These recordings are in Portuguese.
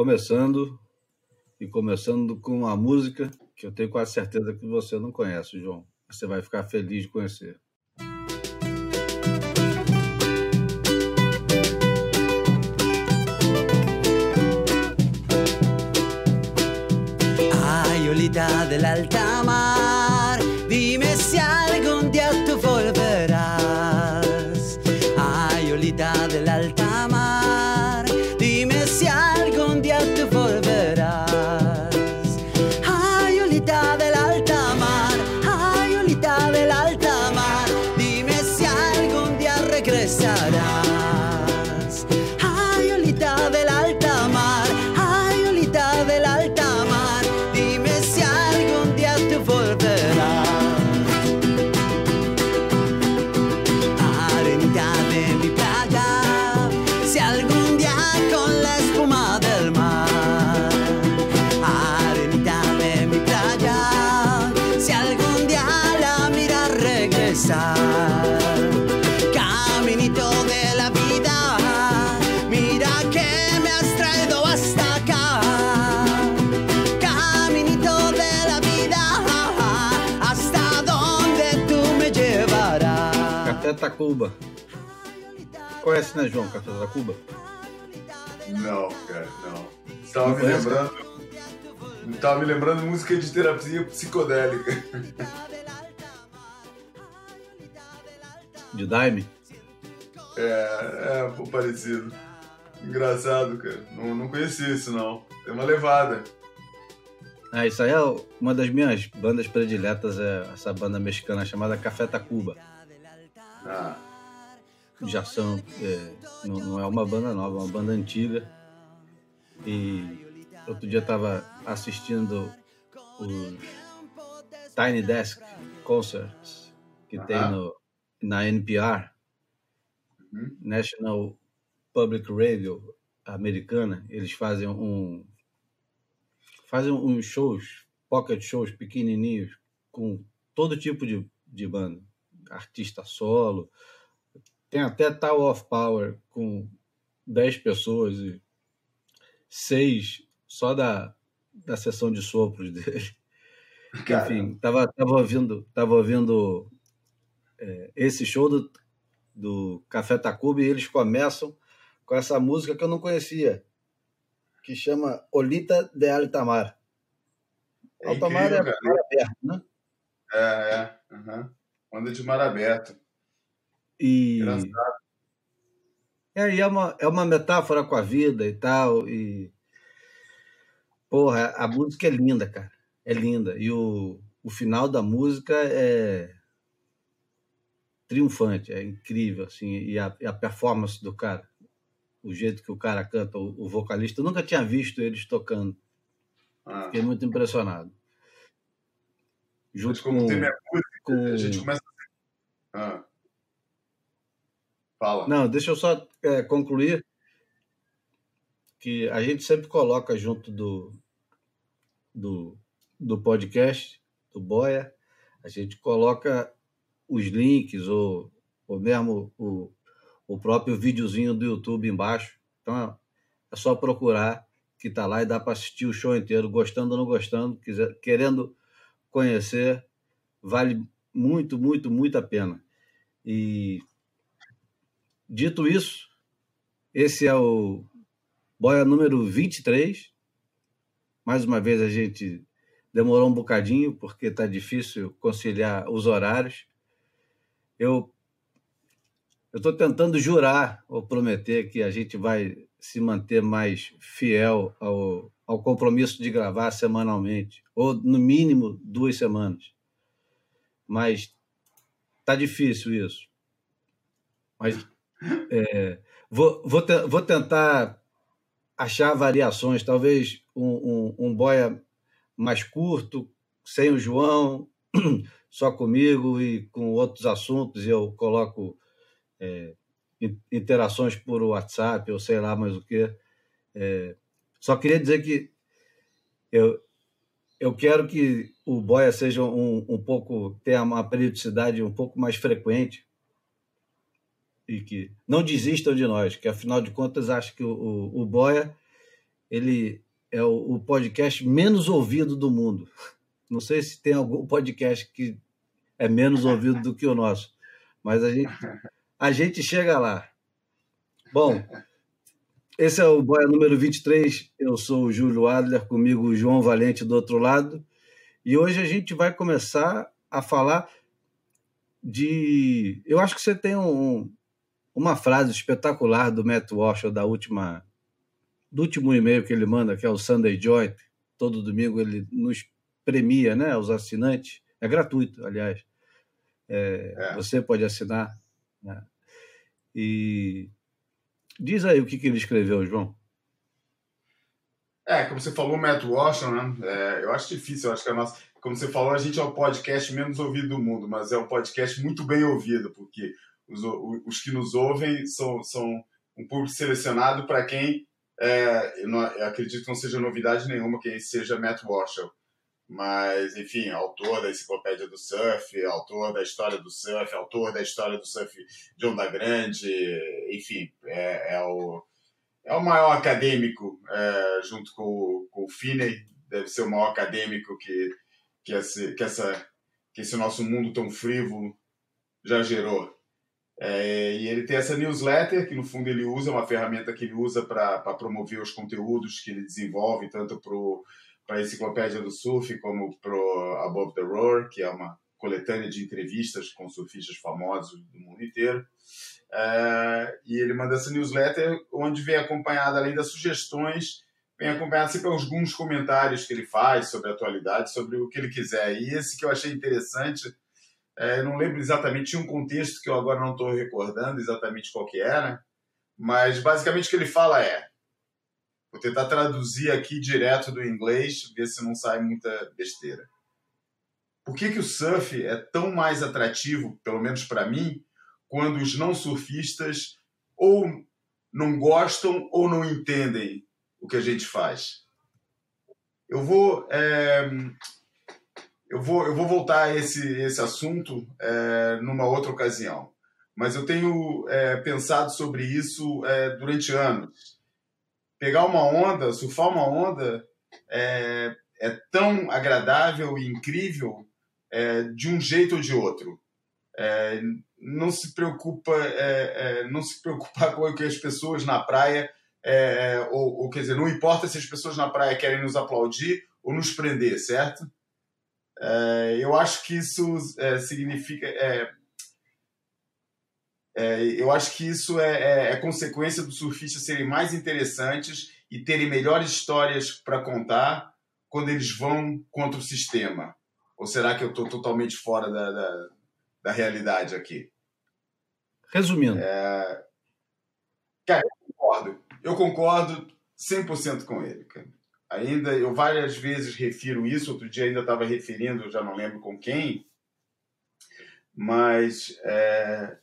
começando e começando com uma música que eu tenho quase certeza que você não conhece, João. Você vai ficar feliz de conhecer. Ay, olita del alta Tacuba. Conhece, né, João? Café Tacuba? Não, cara, não. Você tava Não me lembrando. Tava me lembrando música de terapia psicodélica. De Daime? É, é, parecido. Engraçado, cara. Não, não conhecia isso, não. Tem uma levada. Ah, isso aí é uma das minhas bandas prediletas, é essa banda mexicana chamada Café Tacuba. Ah, Já são. é, não, não é uma banda nova, é uma banda antiga. E outro dia eu tava assistindo os Tiny Desk Concerts que tem Aham. no, na NPR, Uhum. National Public Radio americana. Eles fazem um. Fazem uns shows, pocket shows pequenininhos, com todo tipo de, de banda. Artista solo, tem até Tower of Power com 10 pessoas e seis só da, da sessão de sopros dele. Enfim, tava, tava ouvindo, tava ouvindo é, esse show do, do Café Tacuba e eles começam com essa música que eu não conhecia, que chama Olita de Altamar. É Altamar é incrível, mar aberto, né? É, é. Uhum. Onda de mar aberto. E Engraçado. É, e é uma, é uma metáfora com a vida e tal. E. Porra, a música é linda, cara. É linda. E o, o final da música é triunfante, é incrível, assim. E a, e a performance do cara, o jeito que o cara canta, o, o vocalista, eu nunca tinha visto eles tocando. Ah. Fiquei muito impressionado. Mas Junto como com, tem minha música, com. a gente começa. Ah. Fala. Não, deixa eu só é, concluir que a gente sempre coloca junto do, do, do podcast, do Boia, a gente coloca os links ou, ou mesmo o, o próprio videozinho do YouTube embaixo. Então é só procurar que está lá e dá para assistir o show inteiro, gostando ou não gostando, quiser, querendo conhecer, vale muito, muito, muito a pena. E dito isso, esse é o Boia número 23. Mais uma vez a gente demorou um bocadinho, porque está difícil conciliar os horários. Eu estou tentando jurar ou prometer que a gente vai se manter mais fiel ao, ao compromisso de gravar semanalmente, ou no mínimo duas semanas. Mas tá difícil isso. Mas é, vou, vou, te, vou tentar achar variações, talvez um, um, um boia mais curto, sem o João, só comigo e com outros assuntos, eu coloco é, interações por WhatsApp ou sei lá mais o que. É, só queria dizer que eu, eu quero que o Boia seja um, um pouco, tenha uma periodicidade um pouco mais frequente e que não desistam de nós, que afinal de contas acho que o, o, o Boia ele é o, o podcast menos ouvido do mundo. Não sei se tem algum podcast que é menos ouvido do que o nosso, mas a gente, a gente chega lá. Bom, esse é o Boia número 23. Eu sou o Júlio Adler, comigo o João Valente do outro lado. E hoje a gente vai começar a falar de. Eu acho que você tem um, uma frase espetacular do Matt Walsh, da última, do último e-mail que ele manda, que é o Sunday Joy. Todo domingo ele nos premia, né, os assinantes. É gratuito, aliás. É, é. Você pode assinar. Né? E diz aí o que, que ele escreveu, João. É, como você falou, Matt Washington, né? É, eu acho difícil, eu acho que a nossa. Como você falou, a gente é o podcast menos ouvido do mundo, mas é um podcast muito bem ouvido, porque os, os que nos ouvem são, são um público selecionado para quem. É, não, acredito que não seja novidade nenhuma quem seja Matt Washington. Mas, enfim, autor da Enciclopédia do Surf, autor da história do surf, autor da história do surf de Onda Grande, enfim, é, é o é o maior acadêmico, é, junto com, com o Finney, deve ser o maior acadêmico que, que, esse, que, essa, que esse nosso mundo tão frívolo já gerou. É, e ele tem essa newsletter, que no fundo ele usa, uma ferramenta que ele usa para promover os conteúdos que ele desenvolve, tanto para a Enciclopédia do Surf como para Above the Roar, que é uma coletânea de entrevistas com surfistas famosos do mundo inteiro. É, e ele manda essa newsletter onde vem acompanhada, além das sugestões, vem acompanhado sempre alguns comentários que ele faz sobre a atualidade, sobre o que ele quiser. E esse que eu achei interessante, é, não lembro exatamente, tinha um contexto que eu agora não estou recordando exatamente qual que era, mas basicamente o que ele fala é, vou tentar traduzir aqui direto do inglês, ver se não sai muita besteira. Por que, que o surf é tão mais atrativo, pelo menos para mim, quando os não surfistas ou não gostam ou não entendem o que a gente faz. Eu vou, é, eu vou, eu vou voltar a esse, esse assunto é, numa outra ocasião, mas eu tenho é, pensado sobre isso é, durante anos. Pegar uma onda, surfar uma onda, é, é tão agradável e incrível é, de um jeito ou de outro. É, não se preocupa, é, é, não se preocupar com o que as pessoas na praia, é, é, ou, ou, quer dizer, não importa se as pessoas na praia querem nos aplaudir ou nos prender, certo? É, eu acho que isso é, significa, eu acho que isso é, consequência dos surfistas serem mais interessantes e terem melhores histórias para contar quando eles vão contra o sistema. Ou será que eu estou totalmente fora da, da da realidade aqui. Resumindo. É... Cara, eu concordo. Eu concordo 100% com ele. Cara. Ainda, eu várias vezes refiro isso, outro dia ainda estava referindo, já não lembro com quem, mas é...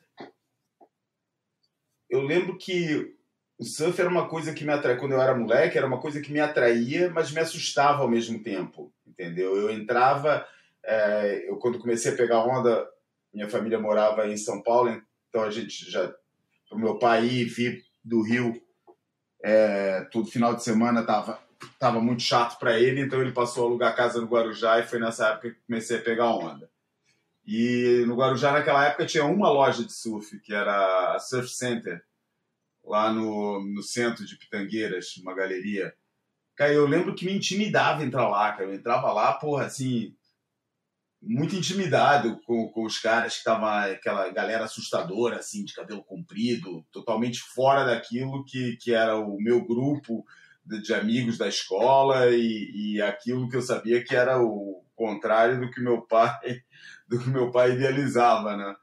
eu lembro que o surf era uma coisa que me atraía, quando eu era moleque, era uma coisa que me atraía, mas me assustava ao mesmo tempo, entendeu? Eu entrava, é... eu quando comecei a pegar onda, minha família morava em São Paulo, então a gente já. O meu pai ir vir do Rio é, todo final de semana tava, tava muito chato para ele, então ele passou a alugar casa no Guarujá e foi nessa época que comecei a pegar onda. E no Guarujá, naquela época, tinha uma loja de surf, que era a Surf Center, lá no, no centro de Pitangueiras, uma galeria. Cara, eu lembro que me intimidava entrar lá, cara. Eu entrava lá, porra, assim, muito intimidado com, com os caras que estavam aquela galera assustadora assim de cabelo comprido totalmente fora daquilo que, que era o meu grupo de, de amigos da escola e, e aquilo que eu sabia que era o contrário do que meu pai do que meu pai idealizava né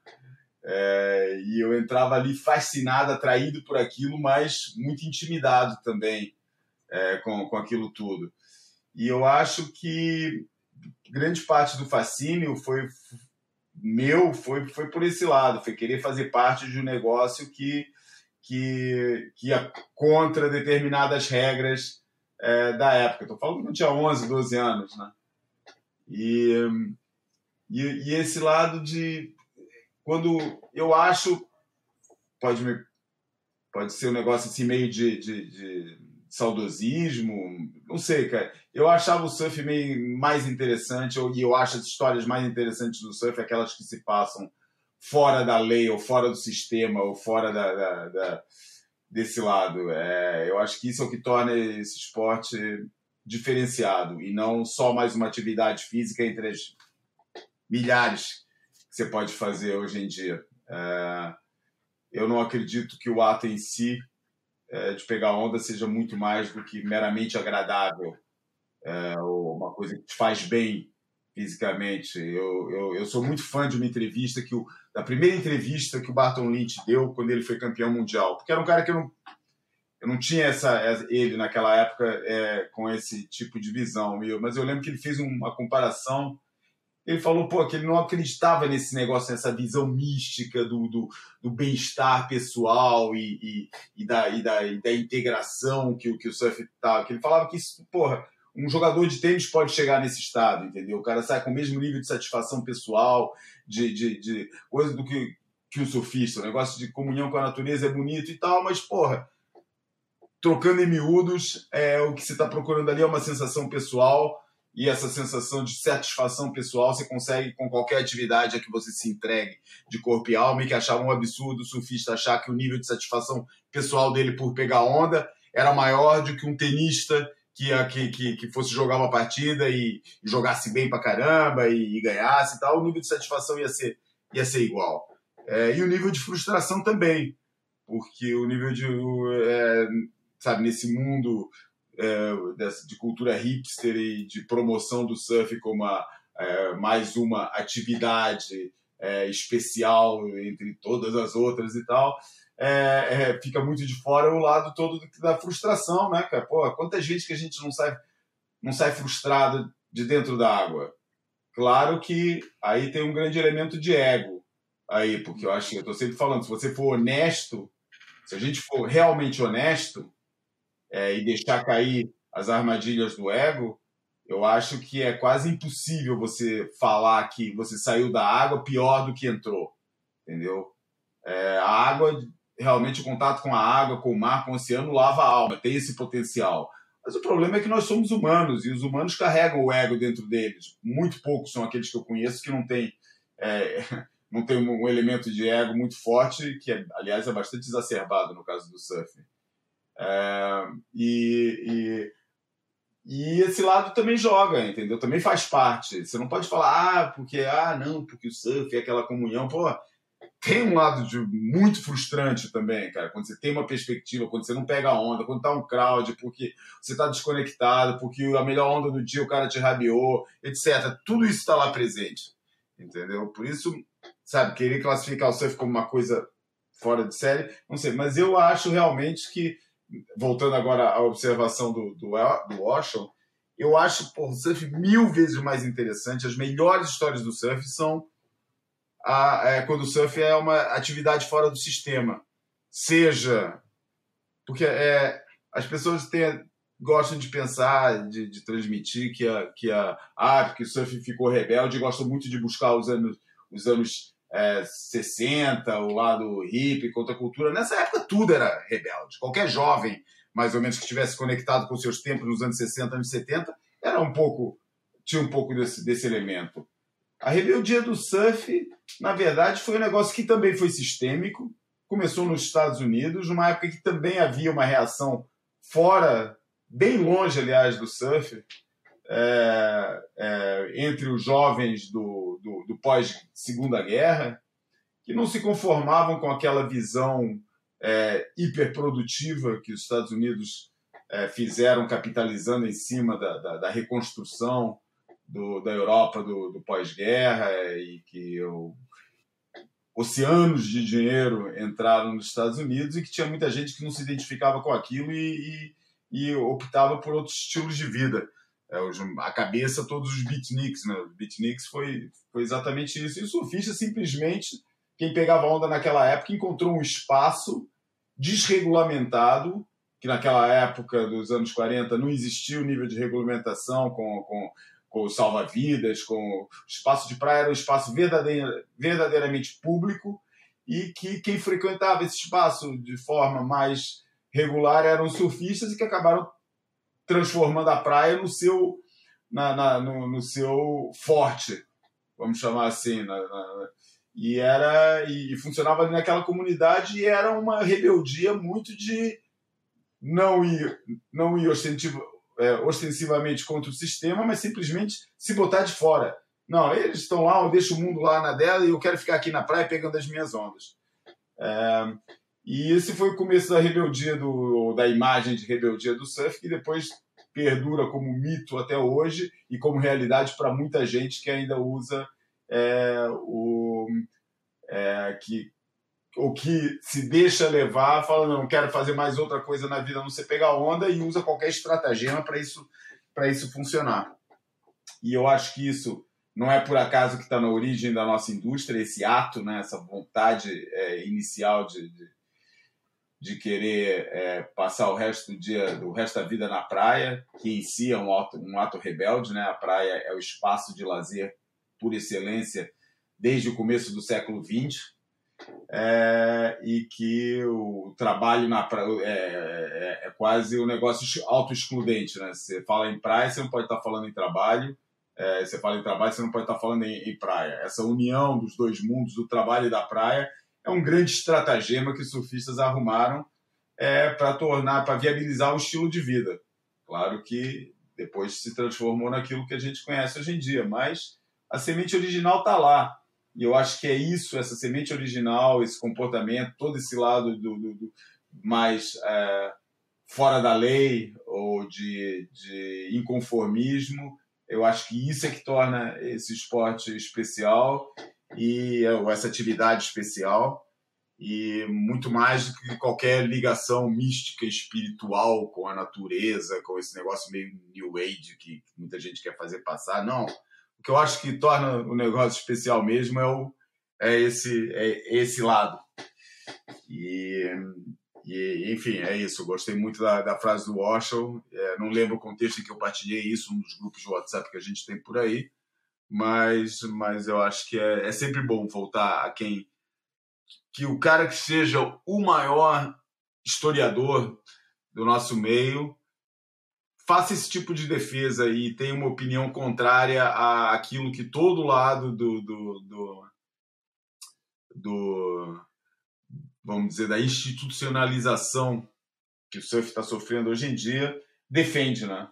é, e eu entrava ali fascinado atraído por aquilo mas muito intimidado também é, com, com aquilo tudo e eu acho que grande parte do fascínio foi meu, foi, foi por esse lado, foi querer fazer parte de um negócio que, que, que ia contra determinadas regras é, da época. Estou falando que eu tinha 11, 12 anos, né? E, e, e, esse lado de quando eu acho pode me pode ser um negócio assim meio de, de, de saudosismo, não sei, cara. Eu achava o surf meio mais interessante, e eu acho as histórias mais interessantes do surf aquelas que se passam fora da lei, ou fora do sistema, ou fora da, da, da desse lado. É, eu acho que isso é o que torna esse esporte diferenciado, e não só mais uma atividade física entre as milhares que você pode fazer hoje em dia. É, eu não acredito que o ato em si é, de pegar onda seja muito mais do que meramente agradável, é, ou uma coisa que te faz bem fisicamente. Eu, eu, eu, sou muito fã de uma entrevista que o da primeira entrevista que o Barton Lynch deu quando ele foi campeão mundial, porque era um cara que eu não eu não tinha essa ele naquela época é, com esse tipo de visão, mas eu lembro que ele fez uma comparação ele falou pô, que ele não acreditava nesse negócio, nessa visão mística do, do, do bem-estar pessoal e, e, e, da, e, da, e da integração que, que o surf tá. Que ele falava que isso, porra, um jogador de tênis pode chegar nesse estado, entendeu? O cara sai com o mesmo nível de satisfação pessoal, de, de, de coisa do que, que o surfista. O negócio de comunhão com a natureza é bonito e tal, mas, porra, trocando em miúdos, é, o que você está procurando ali é uma sensação pessoal e essa sensação de satisfação pessoal você consegue com qualquer atividade a que você se entregue de corpo e alma e que achava um absurdo o surfista achar que o nível de satisfação pessoal dele por pegar onda era maior do que um tenista que, que, que, que fosse jogar uma partida e, jogasse bem pra caramba e, e, ganhasse e tal, o nível de satisfação ia ser, ia ser igual. É, e o nível de frustração também, porque o nível de, é, sabe, nesse mundo de cultura hipster e de promoção do surf como a, é, mais uma atividade é, especial entre todas as outras e tal, é, é, fica muito de fora o lado todo da frustração, né, cara? Pô, quanta gente que a gente não sai, não sai frustrado de dentro da água. Claro que aí tem um grande elemento de ego aí, porque eu acho, eu tô sempre falando, se você for honesto, se a gente for realmente honesto, é, e deixar cair as armadilhas do ego, eu acho que é quase impossível você falar que você saiu da água pior do que entrou, entendeu? É, a água, realmente o contato com a água, com o mar, com o oceano, lava a alma, tem esse potencial. Mas o problema é que nós somos humanos e os humanos carregam o ego dentro deles. Muito poucos são aqueles que eu conheço que não têm é, não tem um elemento de ego muito forte, que é, aliás é bastante exacerbado no caso do surf. É, e, e, e, esse lado também joga, entendeu? Também faz parte. Você não pode falar, ah, porque, ah, não, porque o surf é aquela comunhão. Pô, tem um lado de muito frustrante também, cara, quando você tem uma perspectiva, quando você não pega a onda, quando tá um crowd, porque você tá desconectado, porque a melhor onda do dia o cara te rabiou, etc. Tudo isso está lá presente, entendeu? Por isso, sabe, querer classificar o surf como uma coisa fora de série, não sei, mas eu acho realmente que voltando agora à observação do, do, do Washington, eu acho o surf mil vezes mais interessante. As melhores histórias do surf são a, é, quando o surf é uma atividade fora do sistema. Seja. Porque é, as pessoas têm, gostam de pensar, de, de transmitir que, a, que, a, ah, que o surf ficou rebelde, gostam muito de buscar os anos, os anos é, 60, o lado hippie, contra a cultura. Nessa época tudo era rebelde. Qualquer jovem, mais ou menos, que estivesse conectado com seus tempos nos anos 60, anos 70, era um pouco, tinha um pouco desse, desse elemento. A rebeldia do surf, na verdade, foi um negócio que também foi sistêmico. Começou nos Estados Unidos, numa época que também havia uma reação fora, bem longe, aliás, do surf, é, é, entre os jovens do, do, do pós-segunda guerra, que não se conformavam com aquela visão é, hiperprodutiva que os Estados Unidos é, fizeram capitalizando em cima da, da, da reconstrução do, da Europa do, do pós-guerra e que o, oceanos de dinheiro entraram nos Estados Unidos e que tinha muita gente que não se identificava com aquilo e, e, e optava por outros estilos de vida é, a cabeça todos os beatniks, né? Os beatniks foi, foi exatamente isso. E o surfista simplesmente, quem pegava onda naquela época, encontrou um espaço desregulamentado, que naquela época dos anos 40 não existia o nível de regulamentação com, com, com salva-vidas, com o espaço de praia era um espaço verdadeira, verdadeiramente público e que quem frequentava esse espaço de forma mais regular eram surfistas e que acabaram transformando a praia no seu, na, na no, no, seu forte, vamos chamar assim. Na, na, e era e funcionava ali naquela comunidade e era uma rebeldia muito de não ir, não ir ostensivo, é, ostensivamente contra o sistema, mas simplesmente se botar de fora. Não, eles estão lá, eu deixo o mundo lá na dela e eu quero ficar aqui na praia pegando as minhas ondas. É, e esse foi o começo da rebeldia, do, da imagem de rebeldia do surf, que depois perdura como mito até hoje e como realidade para muita gente que ainda usa é, o é, que o que se deixa levar, fala não quero fazer mais outra coisa na vida, não ser pegar onda e usa qualquer estratagema para isso isso funcionar. E eu acho que isso não é por acaso que está na origem da nossa indústria esse ato, né, essa vontade é, inicial de, de, de querer é, passar o resto do dia, o resto da vida na praia, que em si é um ato, um ato rebelde, né? A praia é o espaço de lazer por excelência desde o começo do século XX. É, e que o trabalho na praia é, é, é quase um negócio auto-excludente, né? Você fala em praia, você não pode estar falando em trabalho, é, você fala em trabalho, você não pode estar falando em, em, praia. Essa união dos dois mundos, do trabalho e da praia, é um grande estratagema que os surfistas arrumaram é, para tornar, para viabilizar o estilo de vida. Claro que depois se transformou naquilo que a gente conhece hoje em dia, mas a semente original está lá. E eu acho que é isso, essa semente original, esse comportamento, todo esse lado do, do, do mais é, fora da lei ou de, de inconformismo, eu acho que isso é que torna esse esporte especial e essa atividade especial e muito mais do que qualquer ligação mística espiritual com a natureza, com esse negócio meio new age que muita gente quer fazer passar. Não, o que eu acho que torna o negócio especial mesmo é, o, é, esse, é esse lado. E e, enfim, é isso. Gostei muito da, da frase do Washoe. É, não lembro o contexto em que eu partilhei isso, um dos grupos de WhatsApp que a gente tem por aí, mas, mas eu acho que é, é sempre bom voltar a quem. Que o cara que seja o maior historiador do nosso meio faça esse tipo de defesa e tenha uma opinião contrária àquilo que todo lado do, do, do, do vamos dizer, da institucionalização que o surf está sofrendo hoje em dia, defende, né?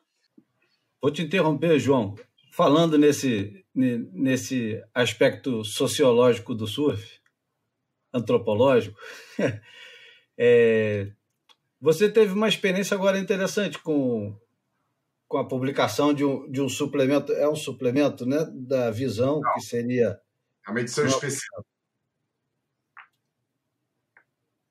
Vou te interromper, João. Falando nesse, nesse aspecto sociológico do surf, antropológico, é, você teve uma experiência agora interessante com, com a publicação de um, de um suplemento, é um suplemento né, da visão, Não. que seria. É uma edição uma, especial.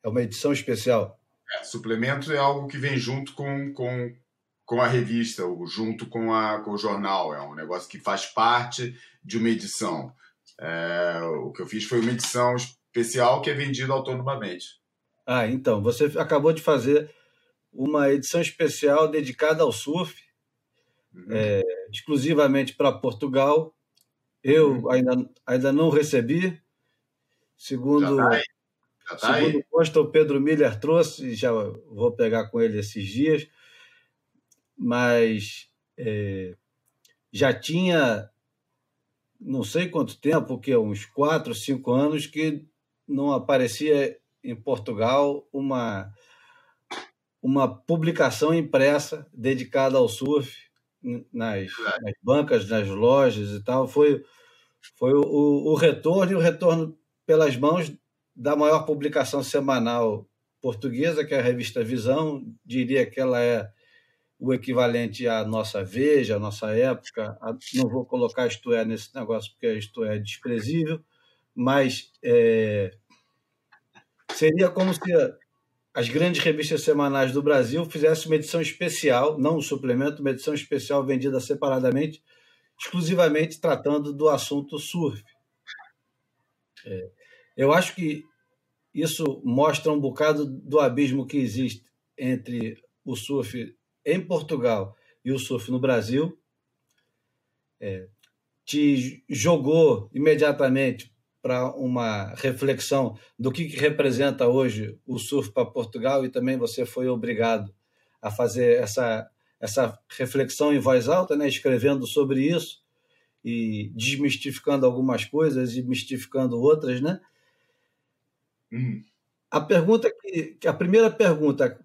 É uma edição especial. É, suplemento é algo que vem junto com, com, com a revista, ou junto com, a, com o jornal. É um negócio que faz parte de uma edição. É, o que eu fiz foi uma edição especial que é vendida autonomamente. Ah, então, você acabou de fazer uma edição especial dedicada ao surf, uhum. é, exclusivamente para Portugal. Eu uhum. ainda, ainda não recebi. Segundo, tá Tá Segundo aí. consta, o Pedro Miller trouxe, já vou pegar com ele esses dias, mas é, já tinha não sei quanto tempo, que uns quatro, cinco anos, que não aparecia em Portugal uma, uma publicação impressa dedicada ao surf nas, nas bancas, nas lojas e tal. Foi, foi o, o retorno e o retorno pelas mãos da maior publicação semanal portuguesa, que é a revista Visão, diria que ela é o equivalente à nossa Veja, à nossa época. Não vou colocar Isto É nesse negócio, porque Isto É desprezível, mas é, seria como se as grandes revistas semanais do Brasil fizessem uma edição especial, não um suplemento, uma edição especial vendida separadamente, exclusivamente tratando do assunto surf. É, eu acho que isso mostra um bocado do abismo que existe entre o surf em Portugal e o surf no Brasil. É, te jogou imediatamente para uma reflexão do que, que representa hoje o surf para Portugal e também você foi obrigado a fazer essa, essa reflexão em voz alta, né, escrevendo sobre isso e desmistificando algumas coisas e mistificando outras, né? Hum. A pergunta que, a primeira pergunta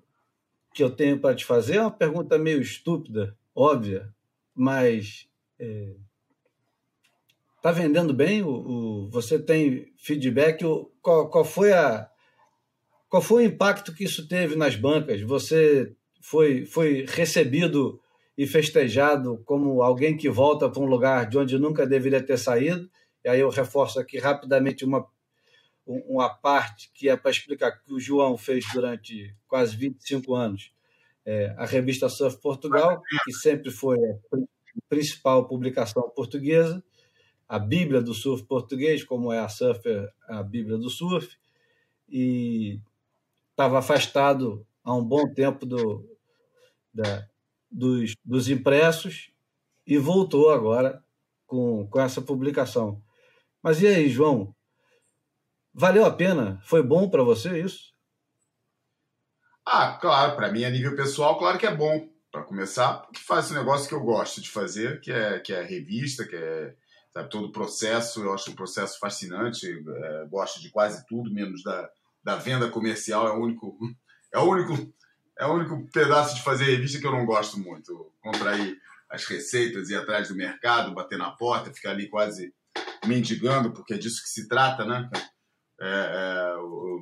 que eu tenho para te fazer é uma pergunta meio estúpida, óbvia, mas é, Está vendendo bem? O, o, você tem feedback? O, qual, qual, foi a, qual foi o impacto que isso teve nas bancas? Você foi, foi recebido e festejado como alguém que volta para um lugar de onde nunca deveria ter saído? E aí eu reforço aqui rapidamente uma, uma parte que é para explicar que o João fez durante quase 25 anos. É, a revista Surf Portugal, que sempre foi a principal publicação portuguesa, a Bíblia do surf português, como é a Surfer, a Bíblia do surf, e estava afastado há um bom tempo do, da, dos, dos impressos e voltou agora com, com essa publicação. Mas e aí, João? Valeu a pena? Foi bom para você isso? Ah, claro, para mim a nível pessoal, claro que é bom. Para começar, porque faz um negócio que eu gosto de fazer, que é, que é revista, que é sabe, todo o processo, eu acho o processo fascinante, é, gosto de quase tudo, menos da, da venda comercial, é o único é o único é o único pedaço de fazer revista que eu não gosto muito, contrair as receitas, ir atrás do mercado, bater na porta, ficar ali quase mendigando, porque é disso que se trata, né? É, é,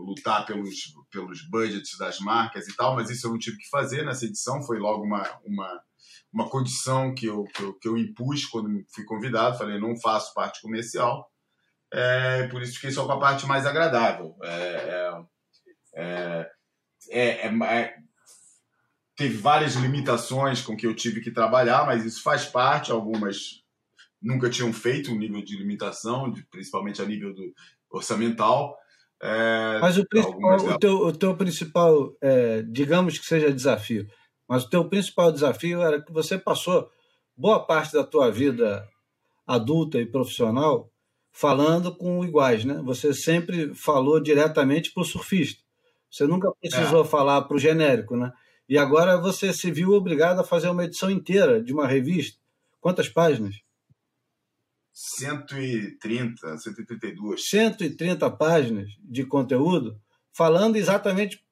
lutar pelos, pelos budgets das marcas e tal, mas isso eu não tive que fazer nessa edição, foi logo uma, uma uma condição que eu, que eu, que eu impus quando fui convidado. Falei, não faço parte comercial, é, por isso fiquei só com a parte mais agradável. É, é, é, é teve várias limitações com que eu tive que trabalhar, mas isso faz parte. Algumas nunca tinham feito um nível de limitação, de, principalmente a nível do orçamental. É, mas o, principal, o, teu, o teu principal, é, digamos que seja desafio, mas o teu principal desafio era que você passou boa parte da tua vida adulta e profissional falando com iguais, né? Você sempre falou diretamente para o surfista. Você nunca precisou é. falar para o genérico, né? E agora você se viu obrigado a fazer uma edição inteira de uma revista. Quantas páginas? 130, 132. 130 páginas de conteúdo falando exatamente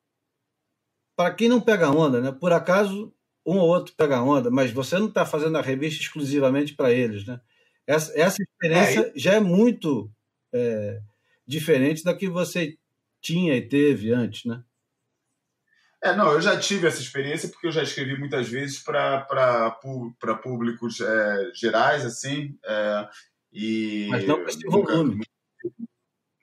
para quem não pega onda, né? Por acaso um ou outro pega onda, mas você não está fazendo a revista exclusivamente para eles, né? Essa, essa experiência é, já é muito é, diferente da que você tinha e teve antes, né? É, não, eu já tive essa experiência porque eu já escrevi muitas vezes para públicos é, gerais, assim, é, e... Mas não com esse volume.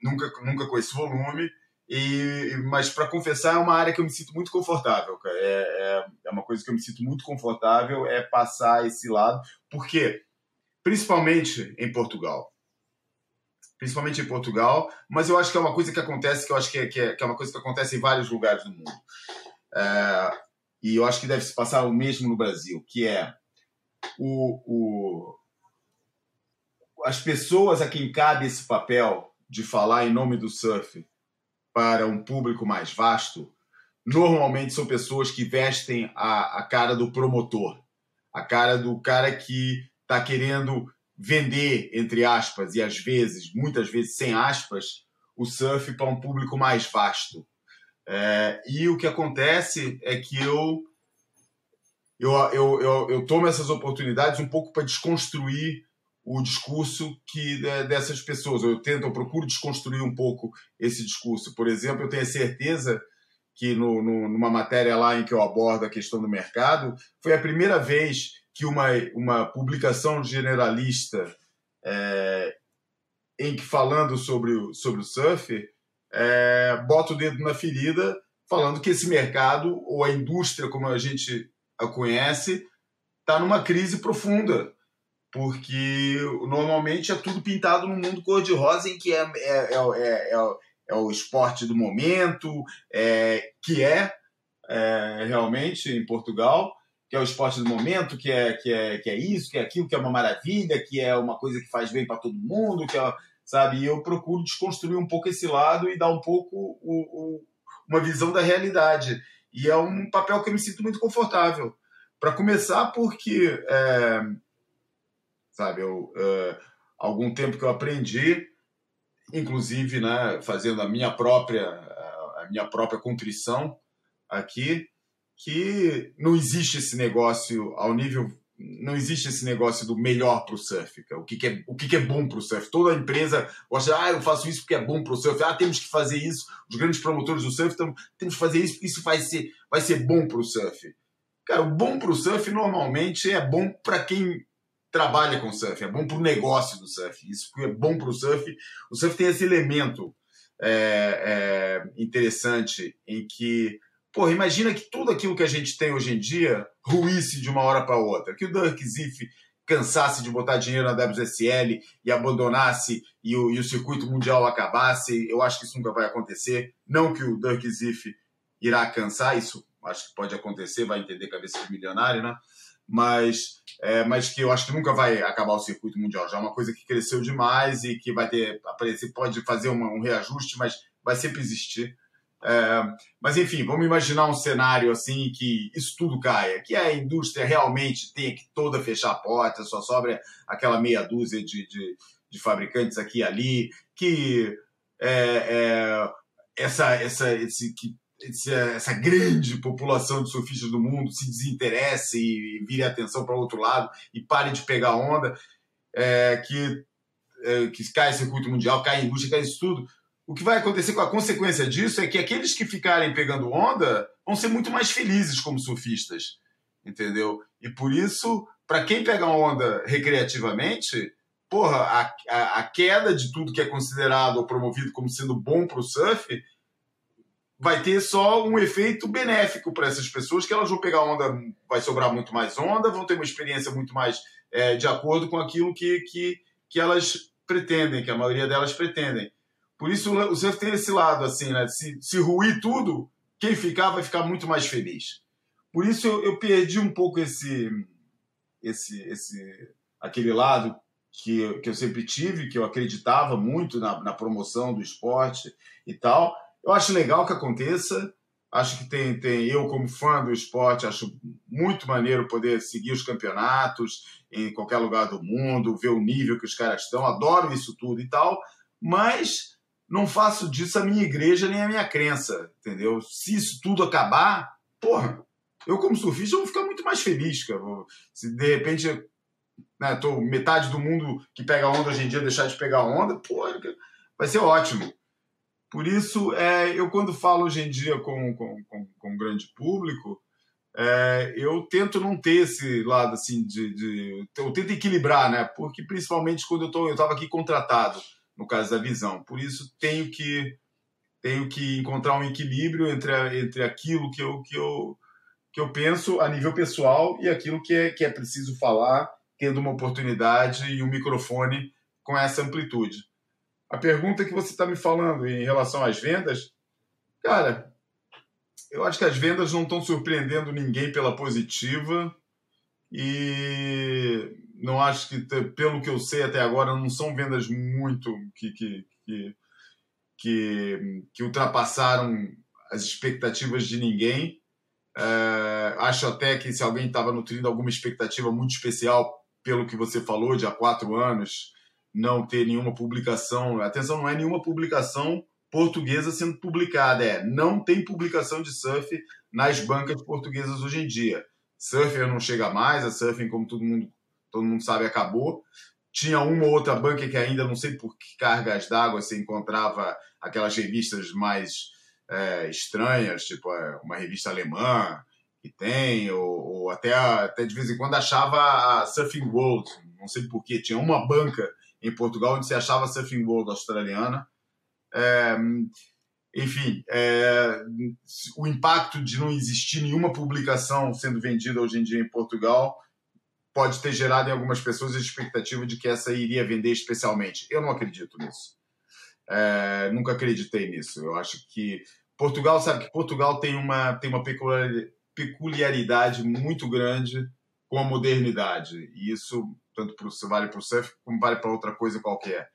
Nunca, nunca, nunca com esse volume, e, mas, para confessar, é uma área que eu me sinto muito confortável. É, é, é, uma coisa que eu me sinto muito confortável é passar esse lado. Porque, principalmente em Portugal. Principalmente em Portugal, mas eu acho que é uma coisa que acontece, que eu acho que é, que é, que é uma coisa que acontece em vários lugares do mundo. É, e eu acho que deve se passar o mesmo no Brasil, que é o, o, as pessoas a quem cabe esse papel de falar em nome do surf para um público mais vasto, normalmente são pessoas que vestem a, a cara do promotor, a cara do cara que está querendo vender, entre aspas, e às vezes, muitas vezes sem aspas, o surf para um público mais vasto. É, e o que acontece é que eu, eu, eu, eu, eu tomo essas oportunidades um pouco para desconstruir o discurso que é, dessas pessoas. Eu tento, eu procuro desconstruir um pouco esse discurso. Por exemplo, eu tenho certeza que no, no, numa matéria lá em que eu abordo a questão do mercado, foi a primeira vez que uma, uma publicação generalista é, em que falando sobre o, sobre o surf é, bota o dedo na ferida falando que esse mercado ou a indústria como a gente a conhece está numa crise profunda porque normalmente é tudo pintado no mundo cor-de-rosa em que é, é, é, é, é o esporte do momento, é, que é, é, realmente em Portugal, que é o esporte do momento, que é, que, é, que é isso, que é aquilo, que é uma maravilha, que é uma coisa que faz bem para todo mundo, que é, sabe? E eu procuro desconstruir um pouco esse lado e dar um pouco o, o, uma visão da realidade. E é um papel que eu me sinto muito confortável. Para começar, porque, é, sabe, eu, é, algum tempo que eu aprendi, inclusive, né, fazendo a minha própria, a minha própria contrição aqui, que não existe esse negócio ao nível não existe esse negócio do melhor para o surf. O que, que, é, o que, que é bom para o surf? Toda empresa gosta, ah, eu faço isso porque é bom para o surf. Ah, temos que fazer isso. Os grandes promotores do surf tamo, temos que fazer isso porque isso vai ser, vai ser bom para o surf. Cara, o bom para o surf normalmente é bom para quem trabalha com surf, é bom para o negócio do surf. Isso é bom para o surf. O surf tem esse elemento é, é, interessante em que Porra, imagina que tudo aquilo que a gente tem hoje em dia ruísse de uma hora para outra. Que o Dirk Ziff cansasse de botar dinheiro na WSL e abandonasse e o, e o, circuito mundial acabasse. Eu acho que isso nunca vai acontecer. Não que o Dirk Ziff irá cansar, isso acho que pode acontecer, vai entender cabeça de milionário, né? Mas, é, mas que eu acho que nunca vai acabar o circuito mundial. Já é uma coisa que cresceu demais e que vai ter aparecer, pode fazer uma, um reajuste, mas vai sempre existir. É, mas enfim, vamos imaginar um cenário assim que isso tudo caia, que a indústria realmente tenha que toda fechar a porta, só sobra aquela meia dúzia de, de, de fabricantes aqui e ali, que é, é, essa, essa, esse, que, essa grande população de surfistas do mundo se desinteresse e, vire atenção para o outro lado e pare de pegar onda, é, que, é, que cai circuito mundial, cai indústria, cai isso tudo o que vai acontecer com a consequência disso é que aqueles que ficarem pegando onda vão ser muito mais felizes como surfistas, entendeu? E por isso, para quem pega onda recreativamente, porra, a, a, a, queda de tudo que é considerado ou promovido como sendo bom para o surf vai ter só um efeito benéfico para essas pessoas, que elas vão pegar onda, vai sobrar muito mais onda, vão ter uma experiência muito mais é, de acordo com aquilo que, que, que elas pretendem, que a maioria delas pretendem. Por isso o surf tem esse lado, assim, né? Se, se ruir tudo, quem ficar vai ficar muito mais feliz. Por isso eu, eu perdi um pouco esse, esse, esse, aquele lado que, que eu sempre tive, que eu acreditava muito na, na promoção do esporte e tal. Eu acho legal que aconteça. Acho que tem, tem eu como fã do esporte acho muito maneiro poder seguir os campeonatos em qualquer lugar do mundo, ver o nível que os caras estão. Adoro isso tudo e tal. Mas não faço disso a minha igreja nem a minha crença, entendeu? Se isso tudo acabar, porra, eu como surfista vou ficar muito mais feliz, cara. Se de repente né, tô, metade do mundo que pega onda hoje em dia deixar de pegar onda, porra, vai ser ótimo. Por isso, é, eu quando falo hoje em dia com, com, com, com grande público, é, eu tento não ter esse lado assim de, de, Eu tento equilibrar, né? Porque principalmente quando eu, tô, eu tava aqui contratado no caso da visão. Por isso tenho que tenho que encontrar um equilíbrio entre, entre aquilo que eu, que, eu, que eu penso a nível pessoal e aquilo que é, que é preciso falar, tendo uma oportunidade e um microfone com essa amplitude. A pergunta que você está me falando em relação às vendas, cara, eu acho que as vendas não estão surpreendendo ninguém pela positiva e não acho que, pelo que eu sei até agora, não são vendas muito que, que, que, que, que ultrapassaram as expectativas de ninguém. É, acho até que se alguém estava nutrindo alguma expectativa muito especial, pelo que você falou, de há quatro anos, não ter nenhuma publicação. Atenção, não é nenhuma publicação portuguesa sendo publicada, é não tem publicação de surf nas bancas portuguesas hoje em dia. Surfer não chega mais, a Surfing, como todo mundo todo mundo sabe, acabou. Tinha uma ou outra banca que ainda, não sei por que cargas d'água, você encontrava aquelas revistas mais é, estranhas, tipo é, uma revista alemã que tem, ou, ou, até, até de vez em quando achava a Surfing World, não sei por que, tinha uma banca em Portugal onde você achava a Surfing World australiana. É, enfim, é, o impacto de não existir nenhuma publicação sendo vendida hoje em dia em Portugal pode ter gerado em algumas pessoas a expectativa de que essa iria vender especialmente. Eu não acredito nisso. É, nunca acreditei nisso. Eu acho que Portugal, sabe que Portugal tem uma, tem uma peculiaridade muito grande com a modernidade. E isso, tanto pro, vale para o surf como vale para outra coisa qualquer.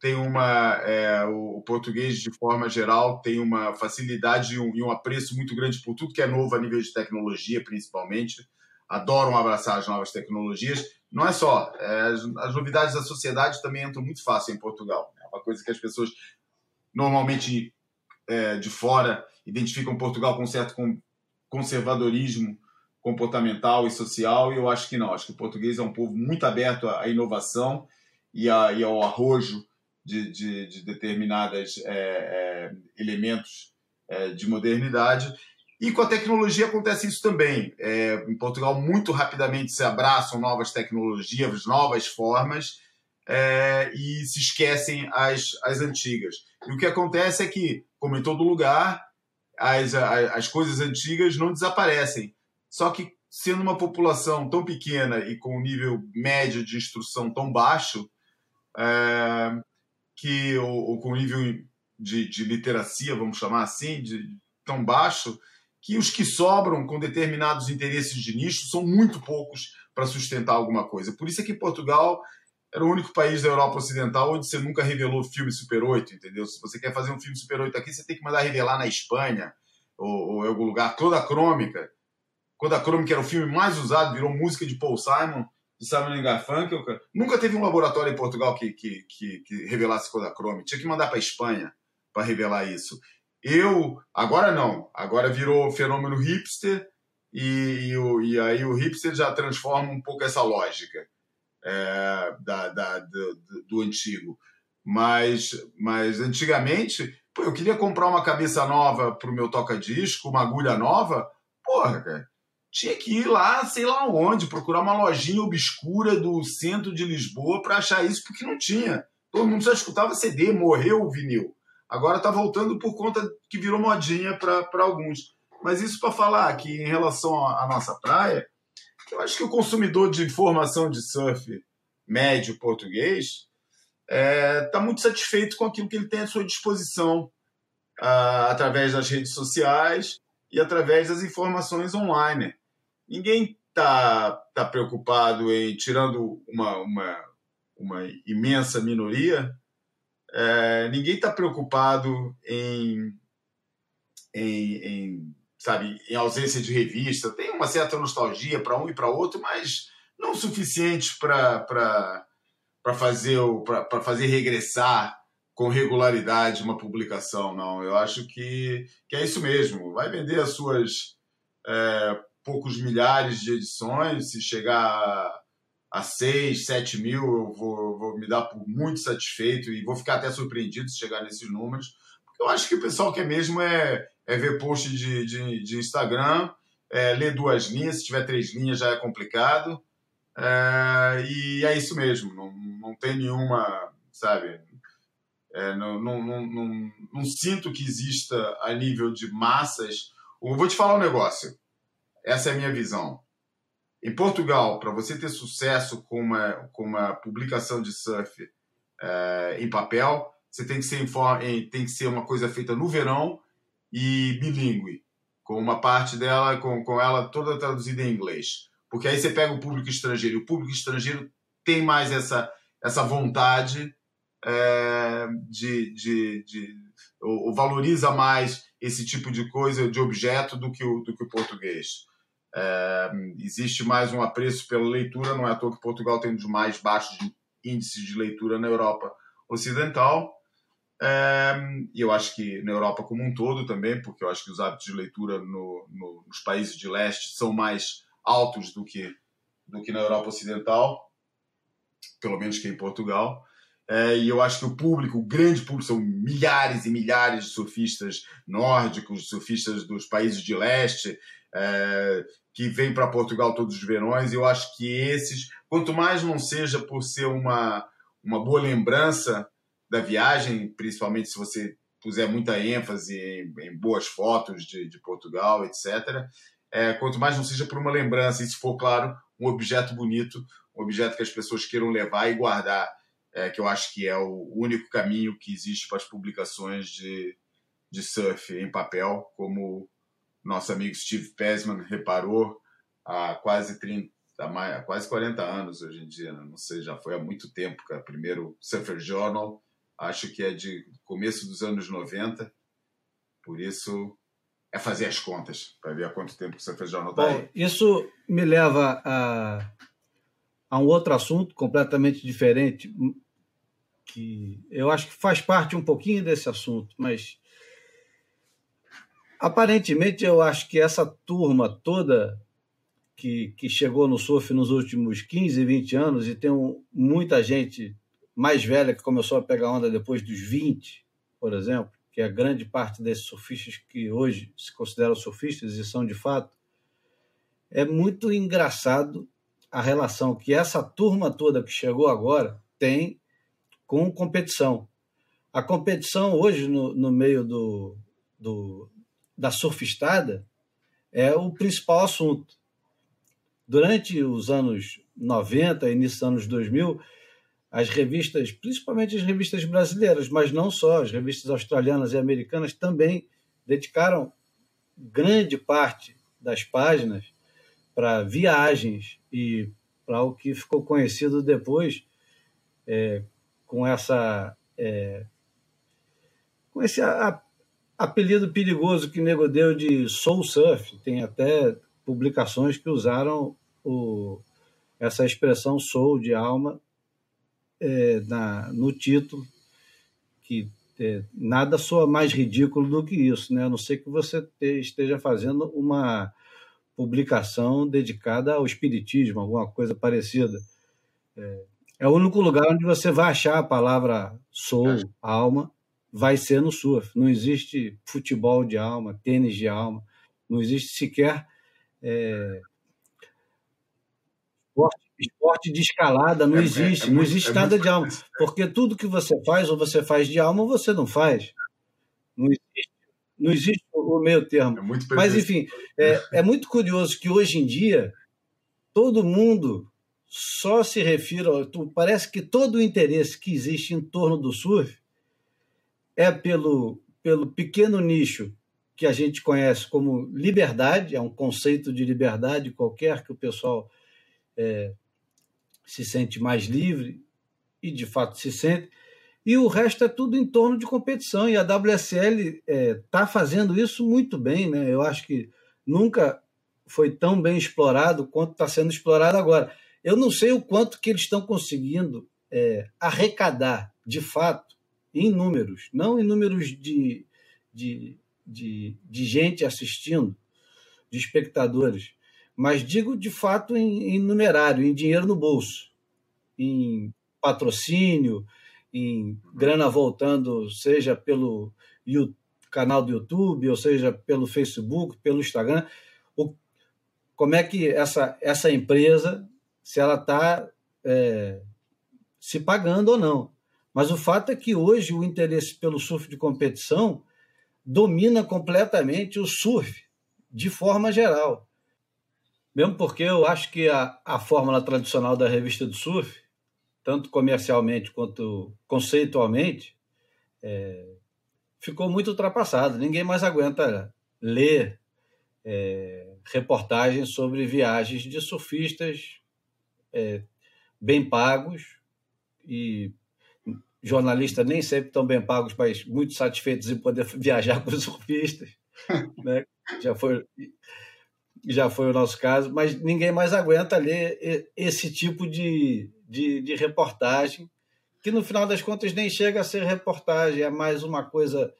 tem uma é, o português de forma geral tem uma facilidade e um, e um, apreço muito grande por tudo que é novo a nível de tecnologia principalmente. Adoram abraçar as novas tecnologias. Não é só é, as, as, novidades da sociedade também entram muito fácil em Portugal. É uma coisa que as pessoas normalmente é, de fora identificam Portugal com um certo conservadorismo comportamental e social e eu acho que não acho que o português é um povo muito aberto à inovação e, a, e ao arrojo de, de, de determinados é, é, elementos é, de modernidade. E com a tecnologia acontece isso também. É, em Portugal, muito rapidamente se abraçam novas tecnologias, novas formas, é, e se esquecem as, as antigas. E o que acontece é que, como em todo lugar, as, as, as coisas antigas não desaparecem. Só que, sendo uma população tão pequena e com um nível médio de instrução tão baixo, é, que ou, ou com nível de, de, literacia, vamos chamar assim, de tão baixo, que os que sobram com determinados interesses de nicho são muito poucos para sustentar alguma coisa. Por isso é que Portugal era o único país da Europa Ocidental onde você nunca revelou filme Super 8, entendeu? Se você quer fazer um filme Super 8 aqui, você tem que mandar revelar na Espanha ou, ou em algum lugar. Toda crômica. Quando a crômica era o filme mais usado, virou música de Paul Simon de Simon Garfunkel, nunca teve um laboratório em Portugal que, que, que, que revelasse Kodachrome. Tinha que mandar para a Espanha para revelar isso. Eu, agora não, agora virou fenômeno hipster e, e, e, aí o hipster já transforma um pouco essa lógica é, da, da, do, do, antigo. Mas, mas antigamente, pô, eu queria comprar uma cabeça nova para o meu toca-disco, uma agulha nova, porra, cara tinha que ir lá, sei lá onde, procurar uma lojinha obscura do centro de Lisboa para achar isso, porque não tinha. Todo mundo só escutava CD, morreu o vinil. Agora está voltando por conta que virou modinha para alguns. Mas isso para falar que em relação à nossa praia, eu acho que o consumidor de informação de surf médio português está é, tá muito satisfeito com aquilo que ele tem à sua disposição uh, através das redes sociais e através das informações online ninguém está tá preocupado em, tirando uma, uma, uma imensa minoria, é, ninguém está preocupado em, em, em, sabe, em ausência de revista. Tem uma certa nostalgia para um e para outro, mas não suficiente para fazer, fazer regressar com regularidade uma publicação, não. Eu acho que, que é isso mesmo. Vai vender as suas é, poucos milhares de edições, se chegar a 6, 7 mil, eu vou, vou, me dar por muito satisfeito e vou ficar até surpreendido se chegar nesses números, porque eu acho que o pessoal quer mesmo é, é ver post de, de, de Instagram, é, ler duas linhas, se tiver três linhas já é complicado, é, e é isso mesmo, não, não tem nenhuma, sabe, é, não, não, não, não, não sinto que exista a nível de massas. Eu vou te falar um negócio. Essa é a minha visão. Em Portugal, para você ter sucesso com uma, com uma publicação de surf é, em papel, você tem que, ser em, tem que ser uma coisa feita no verão e bilíngue, com uma parte dela, com, com ela toda traduzida em inglês. Porque aí você pega o público estrangeiro, e o público estrangeiro tem mais essa, essa vontade é, de, de, de ou, ou, valoriza mais esse tipo de coisa, de objeto, do que o, do que o português. É, existe mais um apreço pela leitura, não é à toa que Portugal tem um dos mais baixos índices de leitura na Europa Ocidental. E eu acho que na Europa como um todo também, porque eu acho que os hábitos de leitura no, no, nos países de leste são mais altos do que, do que na Europa Ocidental, pelo menos que em Portugal. É, e eu acho que o público, o grande público, são milhares e milhares de surfistas nórdicos, surfistas dos países de leste, é, que vem para Portugal todos os verões. Eu acho que esses, quanto mais não seja por ser uma, uma boa lembrança da viagem, principalmente se você puser muita ênfase em, em boas fotos de, de Portugal, etc., é, quanto mais não seja por uma lembrança, e se for, claro, um objeto bonito, um objeto que as pessoas queiram levar e guardar, é, que eu acho que é o único caminho que existe para as publicações de, de surf em papel, como nosso amigo Steve Pesman reparou há quase 30, há quase 40 anos hoje em dia, né? não sei, já foi há muito tempo, cara. Primeiro Surfer Journal, acho que é de começo dos anos 90, por isso é fazer as contas para ver há quanto tempo que o jornal da Bom, isso me leva a, a um outro assunto completamente diferente, que eu acho que faz parte um pouquinho desse assunto, mas aparentemente eu acho que essa turma toda que, que chegou no surf nos últimos 15, 20 anos e tem um, muita gente mais velha que começou a pegar onda depois dos 20, por exemplo, que é a grande parte desses surfistas que hoje se consideram surfistas e são de fato, é muito engraçado a relação que essa turma toda que chegou agora tem com competição. A competição hoje no, no meio do, do, da surfistada é o principal assunto. Durante os anos 90, início dos anos 2000, as revistas, principalmente as revistas brasileiras, mas não só, as revistas australianas e americanas também dedicaram grande parte das páginas para viagens e para o que ficou conhecido depois é, com essa é, com esse a, apelido perigoso que nego deu de soul surf. Tem até publicações que usaram o, essa expressão soul de alma é, na, no título, que é, nada soa mais ridículo do que isso, né? a não ser que você te, esteja fazendo uma publicação dedicada ao espiritismo, alguma coisa parecida. É, é o único lugar onde você vai achar a palavra soul, alma, vai ser no surf. Não existe futebol de alma, tênis de alma, não existe sequer é, esporte de escalada não é, existe, é, é não existe é nada de alma. Porque tudo que você faz, ou você faz de alma, ou você não faz. Não existe, não existe o meio termo. É Mas, enfim, é, é muito curioso que hoje em dia todo mundo só se refere. Parece que todo o interesse que existe em torno do surf é pelo, pelo pequeno nicho que a gente conhece como liberdade, é um conceito de liberdade qualquer que o pessoal é, se sente mais livre, e de fato se sente, e o resto é tudo em torno de competição, e a WSL está é, tá fazendo isso muito bem, né? eu acho que nunca foi tão bem explorado quanto está sendo explorado agora. Eu não sei o quanto que eles estão conseguindo é, arrecadar, de fato, em números, não em números de, de, de, de gente assistindo, de espectadores, mas digo de fato em, em numerário, em dinheiro no bolso, em patrocínio, em grana voltando, seja pelo canal do YouTube, ou seja pelo Facebook, pelo Instagram. O, como é que essa, essa empresa, se ela está é, se pagando ou não. Mas o fato é que hoje o interesse pelo surf de competição domina completamente o surf, de forma geral. Mesmo porque eu acho que a, a fórmula tradicional da revista do surf, tanto comercialmente quanto conceitualmente, é, ficou muito ultrapassada. Ninguém mais aguenta ler é, reportagens sobre viagens de surfistas é, bem pagos e jornalistas nem sempre tão bem pagos, mas muito satisfeitos em poder viajar com os surfistas. né? Já foi já foi o nosso caso, mas ninguém mais aguenta ler esse tipo de, de, de, reportagem, que no final das contas nem chega a ser reportagem, é mais uma coisa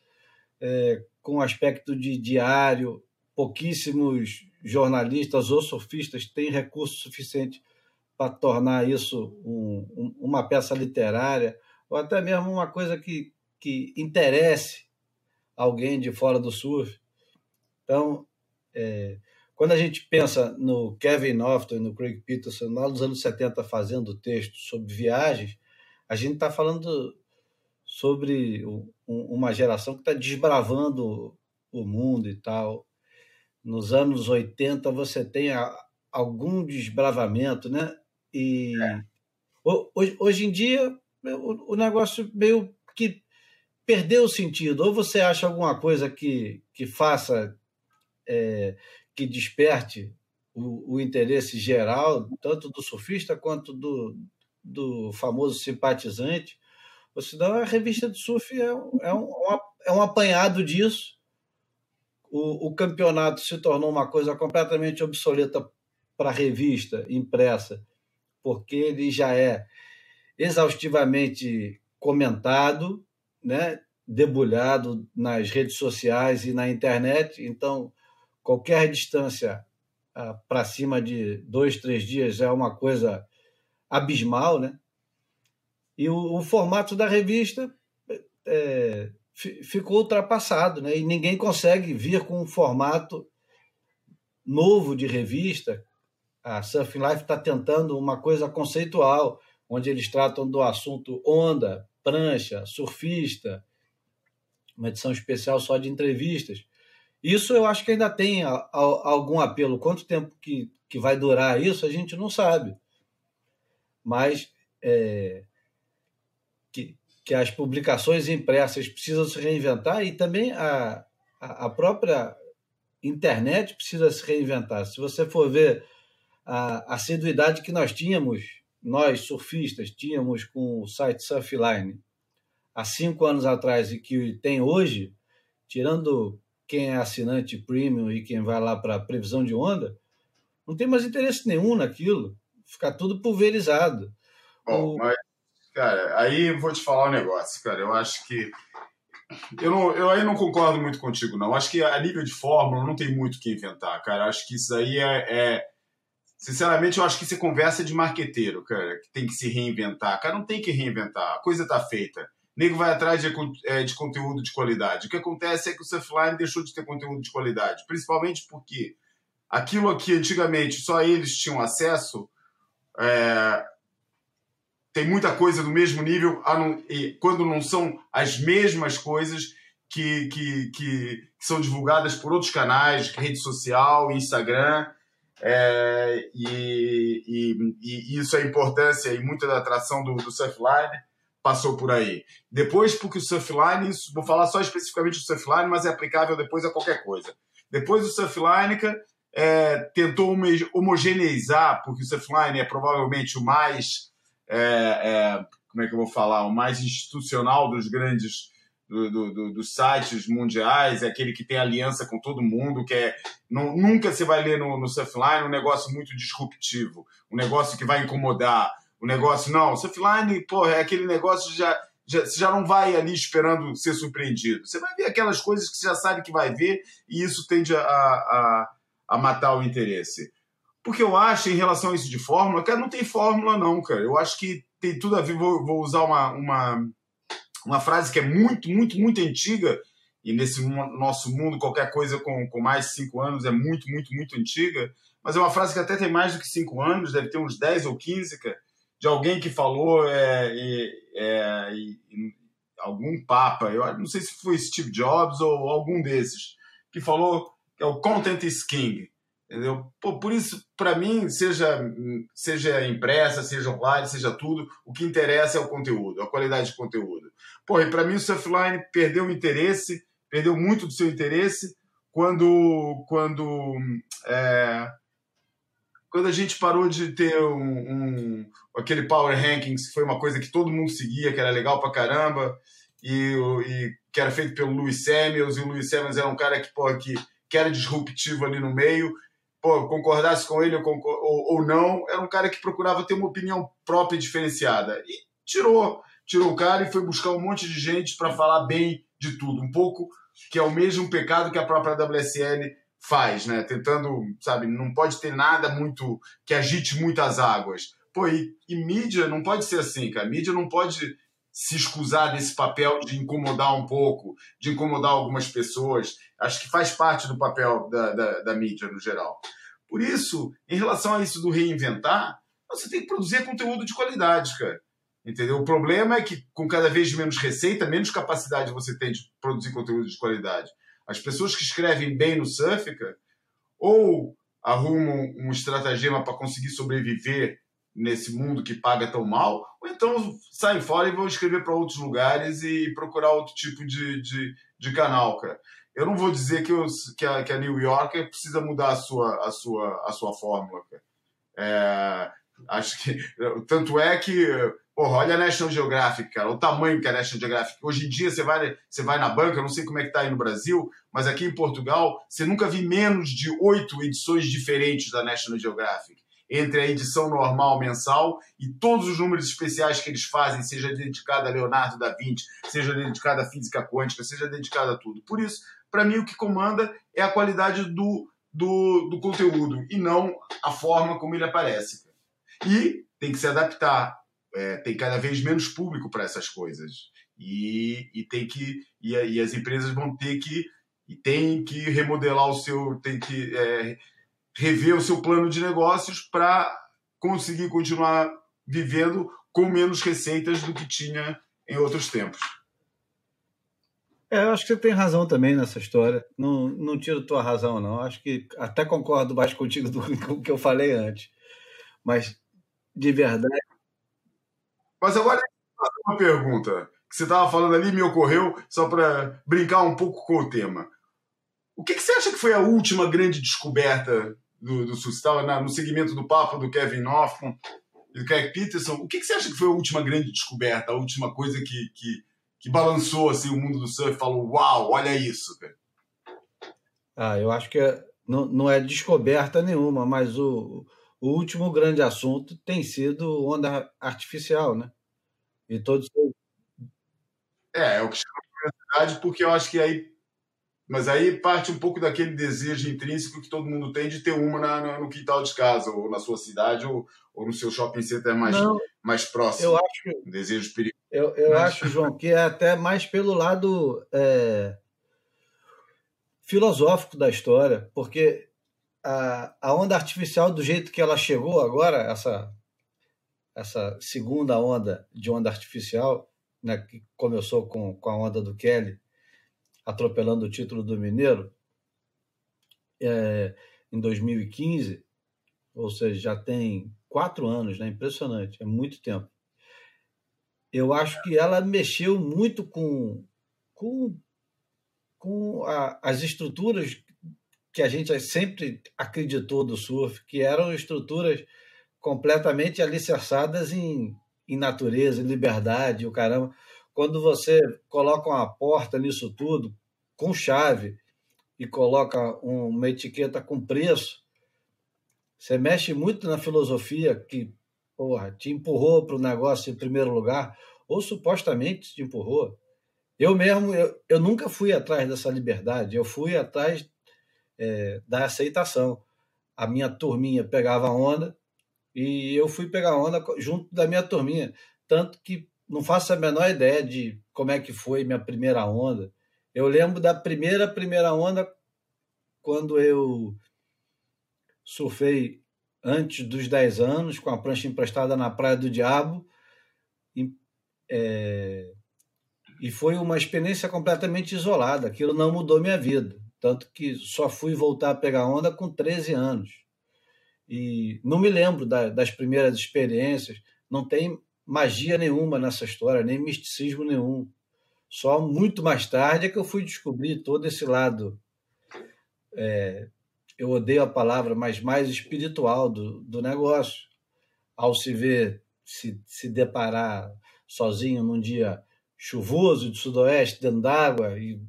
é, com aspecto de diário. Pouquíssimos jornalistas ou surfistas têm recurso suficiente para tornar isso um, um, uma peça literária, ou até mesmo uma coisa que, que interesse alguém de fora do surf. Então, é, quando a gente pensa no Kevin Norton e no Craig Peterson, lá nos anos 70, fazendo texto sobre viagens, a gente está falando sobre uma geração que está desbravando o mundo e tal. Nos anos 80, você tem algum desbravamento, né? E é. hoje, hoje em dia, o, o negócio meio que perdeu o sentido. Ou você acha alguma coisa que, que faça. É, que desperte o, o, interesse geral, tanto do surfista quanto do, do famoso simpatizante, Ou senão a revista de surf é é um, é um apanhado disso. O, o campeonato se tornou uma coisa completamente obsoleta para a revista impressa, porque ele já é exaustivamente comentado, né, debulhado nas redes sociais e na internet. Então, qualquer distância ah, para cima de dois, três dias é uma coisa abismal, né? E o, o formato da revista é, ficou ultrapassado, né? E ninguém consegue vir com um formato novo de revista. A Surfing Life está tentando uma coisa conceitual, onde eles tratam do assunto onda, prancha, surfista, uma edição especial só de entrevistas. Isso eu acho que ainda tem a, a, algum apelo. Quanto tempo que, que vai durar isso, a gente não sabe. Mas é, que, que as publicações impressas precisam se reinventar e também a, a, própria internet precisa se reinventar. Se você for ver a assiduidade que nós tínhamos, nós surfistas, tínhamos com o site Surfline há cinco anos atrás e que tem hoje, tirando quem é assinante premium e quem vai lá para previsão de onda, não tem mais interesse nenhum naquilo. Ficar tudo pulverizado. Bom, o... mas, cara, aí vou te falar um negócio, cara. Eu acho que. Eu, não, eu aí não concordo muito contigo, não. Acho que a nível de fórmula não tem muito o que inventar, cara. Acho que isso aí é, é. Sinceramente, eu acho que isso é conversa de marqueteiro, cara, que tem que se reinventar. Cara, não tem que reinventar. A coisa tá feita nego vai atrás de, é, de conteúdo de qualidade. O que acontece é que o Surfline deixou de ter conteúdo de qualidade, principalmente porque aquilo aqui antigamente só eles tinham acesso, é, tem muita coisa do mesmo nível, não, quando não são as mesmas coisas que, que, que, que são divulgadas por outros canais, rede social, Instagram. É, e, e, e, isso é importância e muita da atração do, do Surfline passou por aí. Depois, porque o Surfline, isso, vou falar só especificamente do Surfline, mas é aplicável depois a qualquer coisa. Depois o Surfline é, tentou homogeneizar, porque o Surfline é provavelmente o mais, é, é, como é que eu vou falar, o mais institucional dos grandes do, do, do, dos sites mundiais, é aquele que tem aliança com todo mundo, que é não, nunca você vai ler no, no Surfline um negócio muito disruptivo, um negócio que vai incomodar, o negócio. Não, Surfline, pô, é aquele negócio já, já, você já não vai ali esperando ser surpreendido. Você vai ver aquelas coisas que você já sabe que vai ver e isso tende a, a, a matar o interesse. Porque eu acho, em relação a isso de fórmula, cara, não tem fórmula não, cara. Eu acho que tem tudo a ver, vou, vou usar uma, uma, uma frase que é muito, muito, muito antiga, e nesse nosso mundo qualquer coisa com, com mais de cinco anos é muito, muito, muito antiga, mas é uma frase que até tem mais do que cinco anos, deve ter uns 10 ou 15, cara, de alguém que falou é, é, algum papa, eu não sei se foi Steve Jobs ou algum desses, que falou que é o content is king. Entendeu? Pô, por isso, para mim, seja, seja impressa, seja online, seja tudo, o que interessa é o conteúdo, a qualidade de conteúdo. Pô, e para mim o Surfline perdeu o interesse, perdeu muito do seu interesse quando, quando é, quando a gente parou de ter um, um, aquele Power Rankings, que foi uma coisa que todo mundo seguia, que era legal pra caramba, e, e que era feito pelo Louis Samuels, e o Louis Samuels era um cara que, que, que era disruptivo ali no meio, pô, concordasse com ele ou, ou, ou não, era um cara que procurava ter uma opinião própria e diferenciada. E tirou, tirou o cara e foi buscar um monte de gente para falar bem de tudo, um pouco que é o mesmo pecado que a própria WSL faz, né? Tentando, sabe, não pode ter nada muito que agite muitas águas. Pô, e, e mídia não pode ser assim, cara. Mídia não pode se escusar desse papel de incomodar um pouco, de incomodar algumas pessoas. Acho que faz parte do papel da, da, da mídia no geral. Por isso, em relação a isso do reinventar, você tem que produzir conteúdo de qualidade, cara. Entendeu? O problema é que com cada vez menos receita, menos capacidade você tem de produzir conteúdo de qualidade. As pessoas que escrevem bem no surf, ou arrumam um estratagema para conseguir sobreviver nesse mundo que paga tão mal, ou então saem fora e vão escrever para outros lugares e procurar outro tipo de, de, de canal, cara. Eu não vou dizer que, eu, que, a, que a New Yorker precisa mudar a sua, a sua, a sua fórmula. É, acho que tanto é que Porra, olha a National Geographic, cara, o tamanho que é a National Geographic. Hoje em dia você vai, você vai na banca, não sei como é que tá aí no Brasil, mas aqui em Portugal você nunca vi menos de oito edições diferentes da National Geographic. Entre a edição normal mensal e todos os números especiais que eles fazem, seja dedicado a Leonardo da Vinci, seja dedicado à física quântica, seja dedicado a tudo. Por isso, para mim, o que comanda é a qualidade do, do, do conteúdo e não a forma como ele aparece. E tem que se adaptar. É, tem cada vez menos público para essas coisas. E, e tem que e, e, as empresas vão ter que e tem que remodelar o seu tem que é, rever o seu plano de negócios para conseguir continuar vivendo com menos receitas do que tinha em outros tempos. É, eu acho que você tem razão também nessa história. Não, não tiro tua razão, não. Acho que até concordo mais contigo do que eu falei antes. Mas de verdade. Mas agora uma pergunta que você estava falando ali me ocorreu só para brincar um pouco com o tema. O que, que, você acha que foi a última grande descoberta do, do estava no segmento do papo do Kevin Hoffman e do Craig Peterson. O que, que, você acha que foi a última grande descoberta, a última coisa que, que, que balançou assim, o mundo do surf e falou: Uau, olha isso, cara? Ah, eu acho que é, não, não é descoberta nenhuma, mas o, o último grande assunto tem sido onda artificial, né? E todos. É, é o que chama de curiosidade, porque eu acho que aí. Mas aí parte um pouco daquele desejo intrínseco que todo mundo tem de ter uma na, no quintal de casa, ou na sua cidade, ou, ou no seu shopping center mais, mais próximo. Eu acho. Um desejo perigoso. Eu, eu mas... acho, João, que é até mais pelo lado é, filosófico da história, porque a, a onda artificial, do jeito que ela chegou agora, essa, essa segunda onda de onda artificial, né, que começou com, com a onda do Kelly, atropelando o título do Mineiro, é, em 2015, ou seja, já tem quatro anos, né? impressionante, é muito tempo. Eu acho que ela mexeu muito com, com, com a, as estruturas que a gente sempre acreditou do surf, que eram estruturas completamente alicerçadas em, em natureza, em liberdade, o caramba. Quando você coloca uma porta nisso tudo, com chave, e coloca uma etiqueta com preço, você mexe muito na filosofia que porra, te empurrou para o negócio em primeiro lugar, ou supostamente te empurrou. Eu mesmo, eu, eu nunca fui atrás dessa liberdade, eu fui atrás é, da aceitação. A minha turminha pegava onda e eu fui pegar onda junto da minha turminha. Tanto que não faço a menor ideia de como é que foi minha primeira onda. Eu lembro da primeira, primeira onda quando eu surfei antes dos 10 anos, com a prancha emprestada na Praia do Diabo. E, é, e foi uma experiência completamente isolada. Aquilo não mudou minha vida. Tanto que só fui voltar a pegar onda com 13 anos. E não me lembro da, das primeiras experiências, não tem magia nenhuma nessa história, nem misticismo nenhum. Só muito mais tarde é que eu fui descobrir todo esse lado. É, eu odeio a palavra, mas mais espiritual do, do negócio. Ao se ver, se, se deparar sozinho num dia chuvoso de sudoeste, dentro d'água, e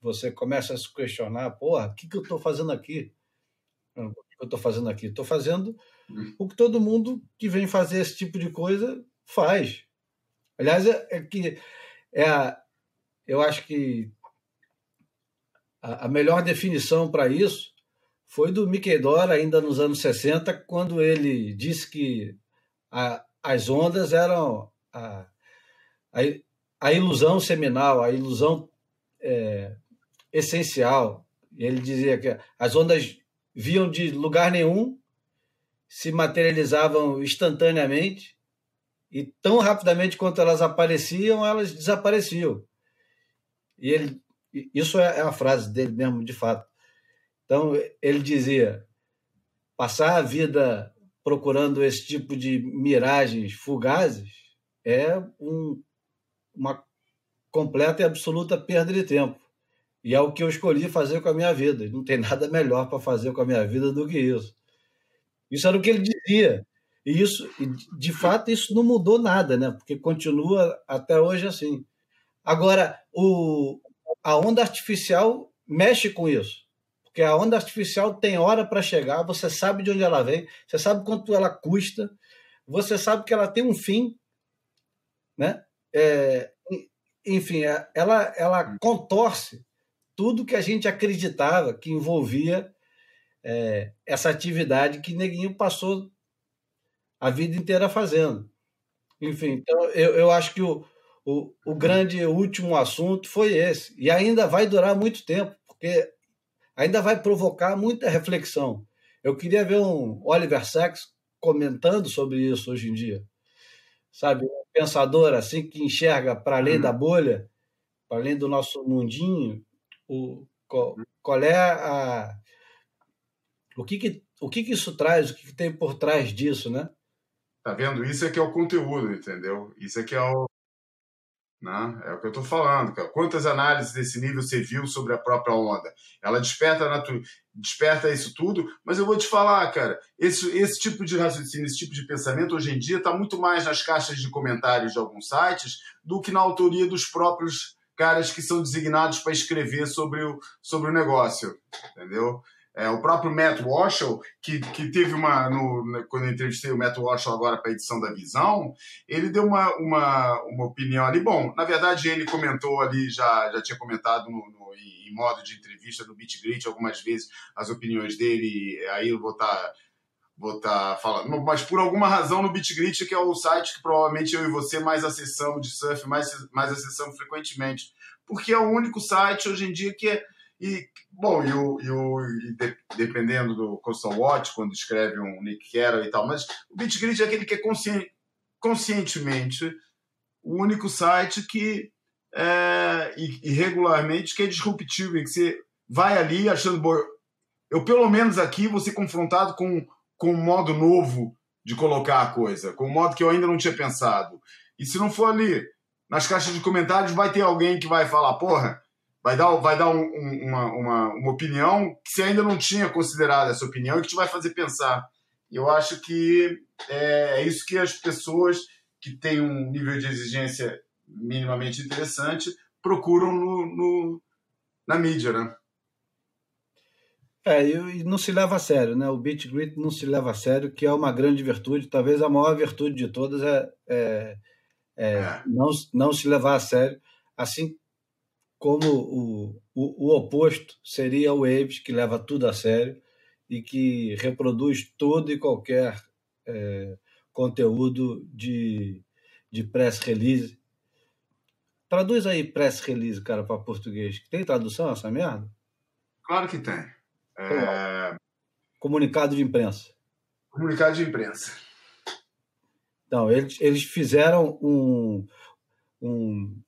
você começa a se questionar, porra, o que, que eu estou fazendo aqui? O que eu estou fazendo aqui? Estou fazendo o que todo mundo que vem fazer esse tipo de coisa faz. Aliás, é, é que é a, eu acho que a, a melhor definição para isso foi do Mickey Dora, ainda nos anos 60, quando ele disse que a, as ondas eram a, a, a, ilusão seminal, a ilusão é, essencial. Ele dizia que as ondas viam de lugar nenhum, se materializavam instantaneamente e tão rapidamente quanto elas apareciam, elas desapareciam. E ele, isso é, é a frase dele mesmo, de fato. Então ele dizia: passar a vida procurando esse tipo de miragens fugazes é um, uma completa e absoluta perda de tempo. E é o que eu escolhi fazer com a minha vida. Não tem nada melhor para fazer com a minha vida do que isso. Isso era o que ele dizia. E isso, de fato, isso não mudou nada, né? Porque continua até hoje assim. Agora, o, a onda artificial mexe com isso. Porque a onda artificial tem hora para chegar, você sabe de onde ela vem, você sabe quanto ela custa, você sabe que ela tem um fim, né? É, enfim, é, ela, ela contorce tudo que a gente acreditava que envolvia é, essa atividade que Neguinho passou a vida inteira fazendo. Enfim, então eu, eu acho que o, o, o grande último assunto foi esse. E ainda vai durar muito tempo, porque ainda vai provocar muita reflexão. Eu queria ver um Oliver Sacks comentando sobre isso hoje em dia. Sabe, um pensador assim que enxerga para além uhum. da bolha, para além do nosso mundinho, o, qual, qual é a. O que, que, o que, que isso traz, o que, que tem por trás disso, né? Tá vendo? Isso é que é o conteúdo, entendeu? Isso é que é o. Né? É o que eu estou falando, cara. Quantas análises desse nível você viu sobre a própria onda? Ela desperta, desperta isso tudo, mas eu vou te falar, cara, esse, esse tipo de raciocínio, esse tipo de pensamento hoje em dia está muito mais nas caixas de comentários de alguns sites do que na autoria dos próprios caras que são designados para escrever sobre o, sobre o negócio, entendeu? É, o próprio Matt Walsh, que, que teve uma. No, quando eu entrevistei o Matt Walsh agora para a edição da Visão, ele deu uma, uma, uma opinião ali. Bom, na verdade, ele comentou ali, já, já tinha comentado no, no em, modo de entrevista no Beat Grit algumas vezes as opiniões dele, aí eu vou estar. Tá, vou estar tá falando, mas por alguma razão no BitGrit, que é o site que provavelmente eu e você mais acessamos de surf, mais, mais acessamos frequentemente, porque é o único site hoje em dia que é, e, bom, e, o, e, o, e de, dependendo do Coastal Watch, quando escreve um Nick Carroll e tal, mas o BitGrid é aquele que é consci, conscientemente o único site que é, e, e, regularmente que é disruptivo, e que você vai ali achando, bom, eu pelo menos aqui vou ser confrontado com, com um modo novo de colocar a coisa, com um modo que eu ainda não tinha pensado. E se não for ali, nas caixas de comentários vai ter alguém que vai falar, porra, vai dar, vai dar um, um, uma, uma, uma opinião que você ainda não tinha considerado essa opinião e que te vai fazer pensar. Eu acho que é, é isso que as pessoas que têm um nível de exigência minimamente interessante procuram no, no na mídia, né? É, e não se leva a sério, né? O beat grit não se leva a sério, que é uma grande virtude. Talvez a maior virtude de todas é, é, é, é. Não, não se levar a sério. Assim como o, o, o oposto seria o Waves, que leva tudo a sério e que reproduz todo e qualquer é, conteúdo de, de press release. Traduz aí press release, cara, para português. Tem tradução essa merda? Claro que tem. É... Comunicado de imprensa. Comunicado de imprensa. Então, eles, eles fizeram um, um,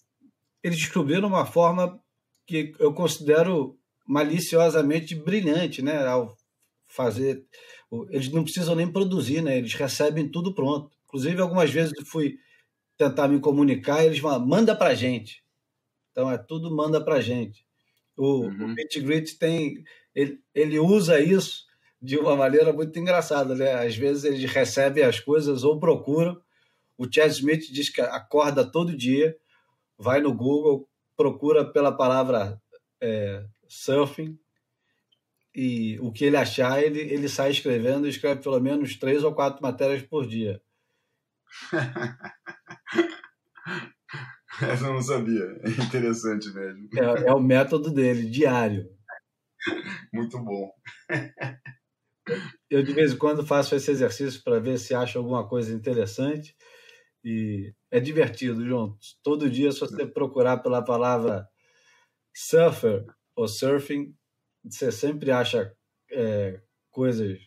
eles descobriram uma forma que eu considero maliciosamente brilhante, né? Ao fazer, eles não precisam nem produzir, né? Eles recebem tudo pronto. Inclusive, algumas vezes eu fui tentar me comunicar, eles falam, manda para gente. Então é tudo manda para gente. O, uhum. o Grit tem, ele, ele usa isso de uma maneira muito engraçada, né? Às vezes eles recebem as coisas ou procuram. O Chad Smith diz que acorda todo dia vai no Google, procura pela palavra é, surfing e o que ele achar, ele, ele sai escrevendo e escreve pelo menos três ou quatro matérias por dia. Essa eu não sabia. É interessante mesmo. É, é o método dele, diário. Muito bom. Eu, de vez em quando, faço esse exercício para ver se acho alguma coisa interessante. E é divertido, João. Todo dia, se você procurar pela palavra surfer ou surfing, você sempre acha é, coisas,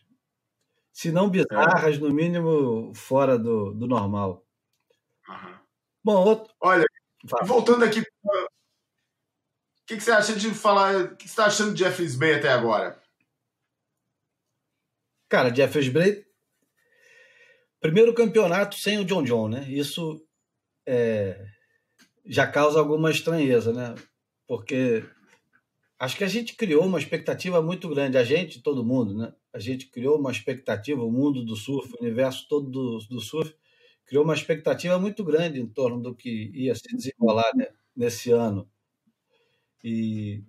se não bizarras, no mínimo fora do, do normal. Uhum. Bom, outro... olha, voltando aqui, o que, que, você acha de falar? O que você está achando de Jeffries Bay até agora? Cara, Jeffries Bay Primeiro campeonato sem o John John, né? Isso é, já causa alguma estranheza, né? Porque acho que a gente criou uma expectativa muito grande, a gente, todo mundo, né? a gente criou uma expectativa, o mundo do surf, o universo todo do, do surf, criou uma expectativa muito grande em torno do que ia se desenrolar né, nesse ano. E,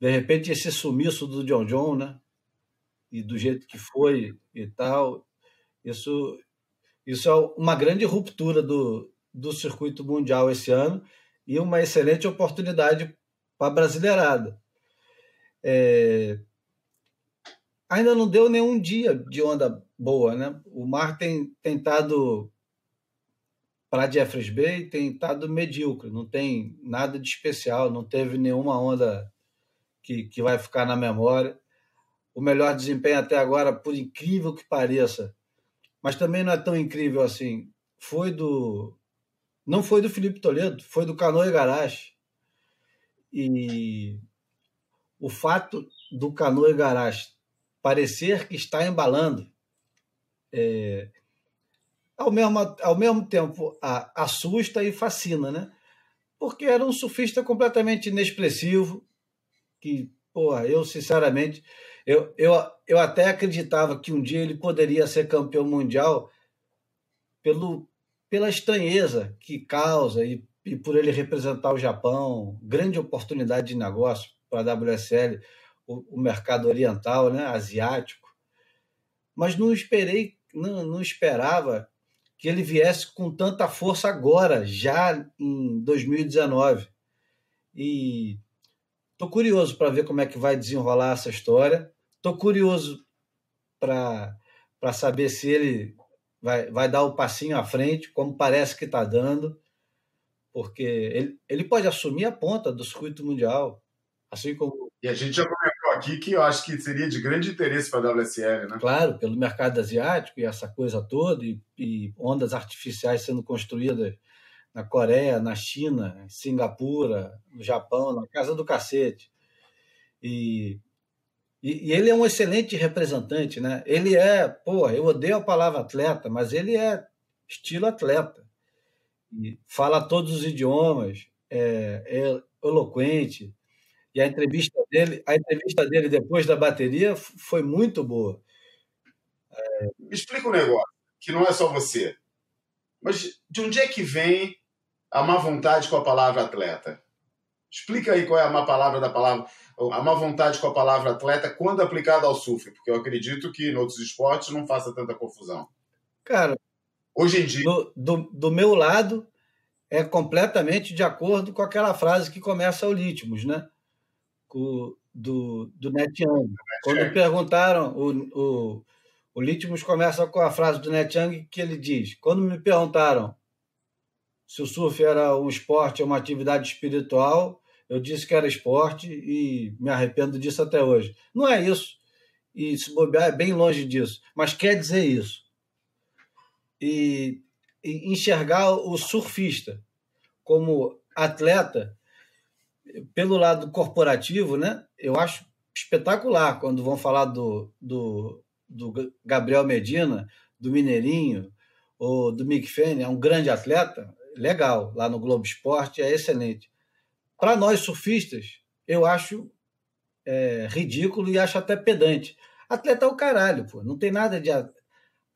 de repente, esse sumiço do John John, né? E do jeito que foi e tal, isso, isso é uma grande ruptura do, do circuito mundial esse ano e uma excelente oportunidade para a brasileirada. É, ainda não deu nenhum dia de onda boa, né? O mar tem tentado para Jeffreys Bay tem estado medíocre, não tem nada de especial, não teve nenhuma onda que, que vai ficar na memória. O melhor desempenho até agora, por incrível que pareça, mas também não é tão incrível assim, foi do. Não foi do Felipe Toledo, foi do Canoe Garage. E o fato do Canoe Garage parecer que está embalando é, ao mesmo, ao mesmo tempo a, assusta e fascina, né? Porque era um surfista completamente inexpressivo, que, porra, eu sinceramente, eu, eu, eu até acreditava que um dia ele poderia ser campeão mundial pelo, pela estranheza que causa e, e por ele representar o Japão, grande oportunidade de negócio para a WSL, o, o mercado oriental, né, asiático. Mas não esperei, não, não esperava que ele viesse com tanta força agora, já em 2019. E estou curioso para ver como é que vai desenrolar essa história. Estou curioso para saber se ele vai, vai dar o passinho à frente, como parece que está dando, porque ele, ele pode assumir a ponta do circuito mundial, assim como. E a gente já comentou aqui que eu acho que seria de grande interesse para a WSL, né? Claro, pelo mercado asiático e essa coisa toda, e, e ondas artificiais sendo construídas na Coreia, na China, Singapura, no Japão, na casa do cacete. E, e, e, ele é um excelente representante, né? Ele é, pô, eu odeio a palavra atleta, mas ele é estilo atleta. E fala todos os idiomas, é, é eloquente, e a entrevista dele, a entrevista dele depois da bateria foi muito boa. É... Me explica um negócio, que não é só você. Mas de onde é que vem a má vontade com a palavra atleta? Explica aí qual é a má palavra da palavra, a má vontade com a palavra atleta quando aplicada ao surf, porque eu acredito que em outros esportes não faça tanta confusão. Cara, hoje em dia. Do, do, do meu lado, é completamente de acordo com aquela frase que começa o Litmus, né? do, do Net Young. Quando perguntaram, o, o, o Litmus começa com a frase do Net Young que ele diz: Quando me perguntaram se o surf era um esporte ou uma atividade espiritual, eu disse que era esporte e me arrependo disso até hoje. Não é isso. E se bobear é bem longe disso, mas quer dizer isso. E, e enxergar o surfista como atleta pelo lado corporativo, né, eu acho espetacular quando vão falar do, do, do Gabriel Medina, do Mineirinho, ou do Mick Fanning, é um grande atleta, legal, lá no Globo Esporte, é excelente. Para nós surfistas, eu acho é, ridículo e acho até pedante. Atleta é o caralho, pô. não tem nada de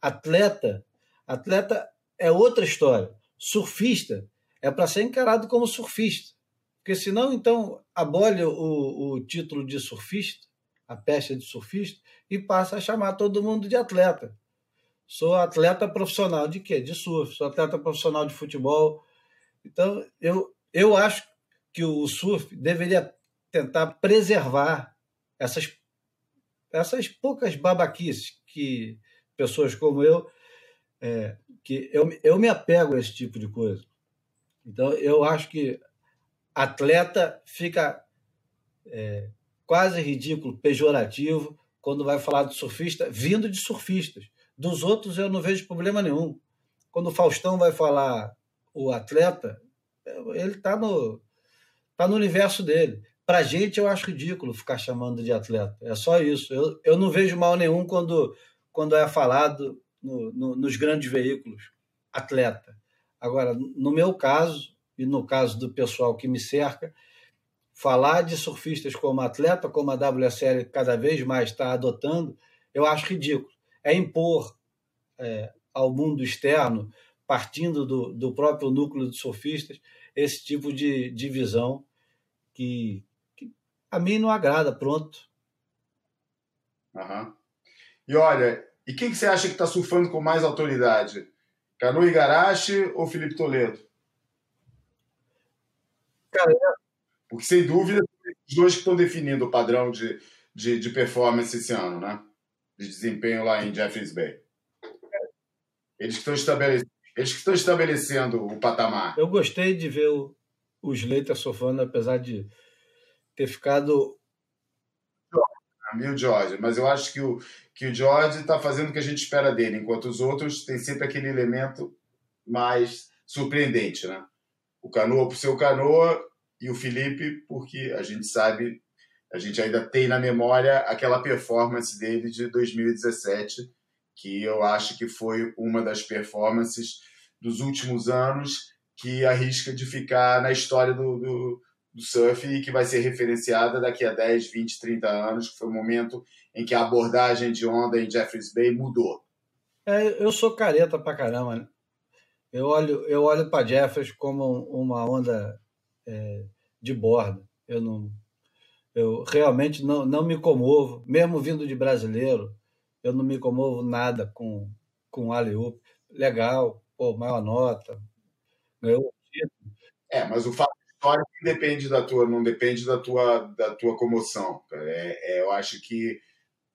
atleta. Atleta é outra história. Surfista é para ser encarado como surfista. Porque senão, então, abole o, o título de surfista, a pecha de surfista, e passa a chamar todo mundo de atleta. Sou atleta profissional de quê? De surf. Sou atleta profissional de futebol. Então, eu, eu acho que o surf deveria tentar preservar essas, essas poucas babaquices que pessoas como eu, é, que eu, eu me apego a esse tipo de coisa. Então, eu acho que atleta fica é, quase ridículo, pejorativo, quando vai falar de surfista, vindo de surfistas. Dos outros eu não vejo problema nenhum. Quando o Faustão vai falar o atleta, ele está no, tá no universo dele. Para a gente, eu acho ridículo ficar chamando de atleta. É só isso. Eu, eu não vejo mal nenhum quando, quando é falado no, no, nos grandes veículos atleta. Agora, no meu caso, e no caso do pessoal que me cerca, falar de surfistas como atleta, como a WSL cada vez mais está adotando, eu acho ridículo. É impor é, ao mundo externo, partindo do, do próprio núcleo de sofistas, esse tipo de divisão que, que a mim não agrada, pronto. Uhum. E olha, e quem que você acha que está surfando com mais autoridade? Canu Igarashi ou Felipe Toledo? Cara, Porque, sem dúvida, os dois que estão definindo o padrão de, de, de, performance esse ano, né? De desempenho lá em Jeffreys Bay. Eles que estão estabelecendo, eles que estão estabelecendo o patamar. Eu gostei de ver o, o Slater surfando, apesar de ter ficado. Mil George, mas eu acho que o, que o George está fazendo o que a gente espera dele, enquanto os outros têm sempre aquele elemento mais surpreendente, né? O Canoa por ser o Canoa e o Felipe porque a gente sabe, a gente ainda tem na memória aquela performance dele de 2017, que eu acho que foi uma das performances dos últimos anos que arrisca de ficar na história do, do, do surf e que vai ser referenciada daqui a 10, 20, 30 anos, que foi o momento em que a abordagem de onda em Jeffreys Bay mudou. É, eu sou careta pra caramba, né? Eu olho, eu olho para Jeffreys como uma onda é, de borda. Eu não, eu realmente não, não me comovo, mesmo vindo de brasileiro, eu não me comovo nada com com o Legal, pô, maior nota, ganhou É, mas o fato histórico depende da tua, não depende da tua, da tua comoção. É, é, eu acho que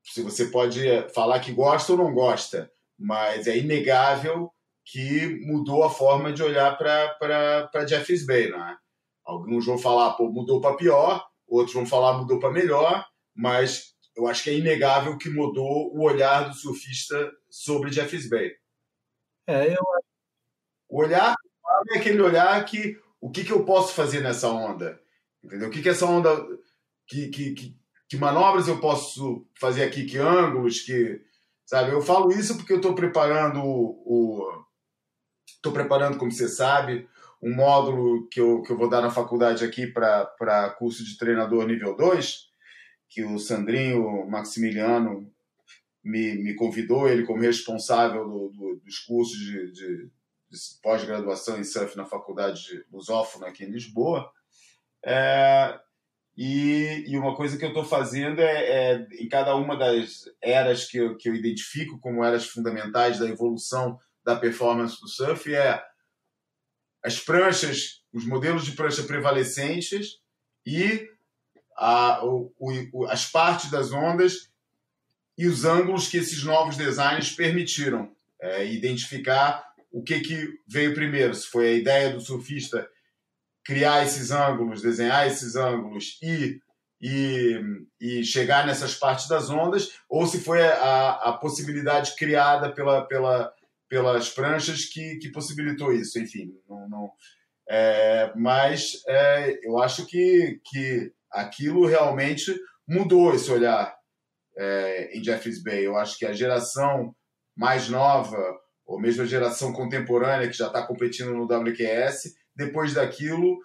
se você pode falar que gosta ou não gosta, mas é inegável que mudou a forma de olhar para Jeffries Bay, né? Alguns vão falar, pô, mudou para pior, outros vão falar, mudou para melhor, mas eu acho que é inegável que mudou o olhar do surfista sobre Jeffries Bay. É, eu... O olhar é aquele olhar que o que, que eu posso fazer nessa onda? Entendeu? O que, que essa onda. Que, que, que, que manobras eu posso fazer aqui? Que ângulos? Que. Sabe? Eu falo isso porque eu estou preparando o. Estou preparando, como você sabe, um módulo que eu, que eu vou dar na faculdade aqui para curso de treinador nível 2, que o Sandrinho Maximiliano me, me convidou, ele como responsável do, do, dos cursos de, de pós-graduação em surf na faculdade de Lusófona aqui em Lisboa. É, e, e, uma coisa que eu estou fazendo é, é, em cada uma das eras que eu, que eu identifico como eras fundamentais da evolução da performance do surf é as pranchas, os modelos de prancha prevalecentes e a, o, o, as partes das ondas e os ângulos que esses novos designs permitiram é, identificar o que, que veio primeiro, se foi a ideia do surfista criar esses ângulos, desenhar esses ângulos e, e, e chegar nessas partes das ondas, ou se foi a, a possibilidade criada pela, pela, pelas pranchas que, que possibilitou isso. Enfim, não, não é, mas é, eu acho que, que aquilo realmente mudou esse olhar é, em Jeffreys Bay. Eu acho que a geração mais nova, ou mesmo a geração contemporânea que já está competindo no WQS, depois daquilo,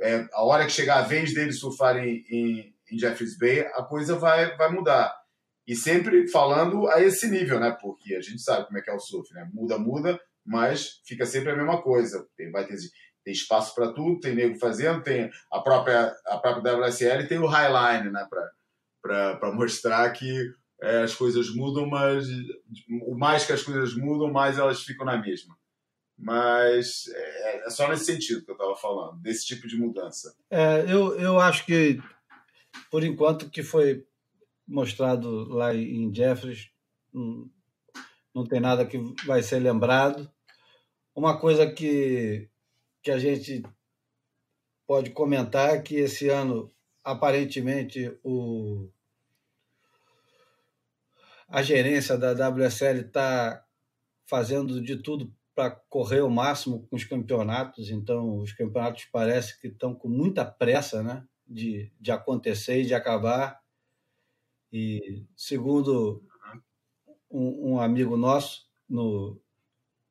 é, a hora que chegar a vez deles surfarem em, em Jeffreys Bay, a coisa vai, vai mudar. E sempre falando a esse nível, né? Porque a gente sabe como é que é o surf, né? Muda, muda, mas fica sempre a mesma coisa. Tem, vai ter, tem espaço para tudo, tem nego fazendo, tem a própria, a própria WSL tem o Highline, né? Para mostrar que é, as coisas mudam, mas o mais que as coisas mudam, mais elas ficam na mesma. Mas é, é só nesse sentido que eu estava falando, desse tipo de mudança. É, eu, eu acho que, por enquanto, que foi mostrado lá em Jeffries, não, tem nada que vai ser lembrado. Uma coisa que, que a gente pode comentar é que esse ano, aparentemente, o a gerência da WSL está fazendo de tudo para correr o máximo com os campeonatos, então os campeonatos parece que estão com muita pressa né, de, de acontecer e de acabar. E segundo um, um amigo nosso no,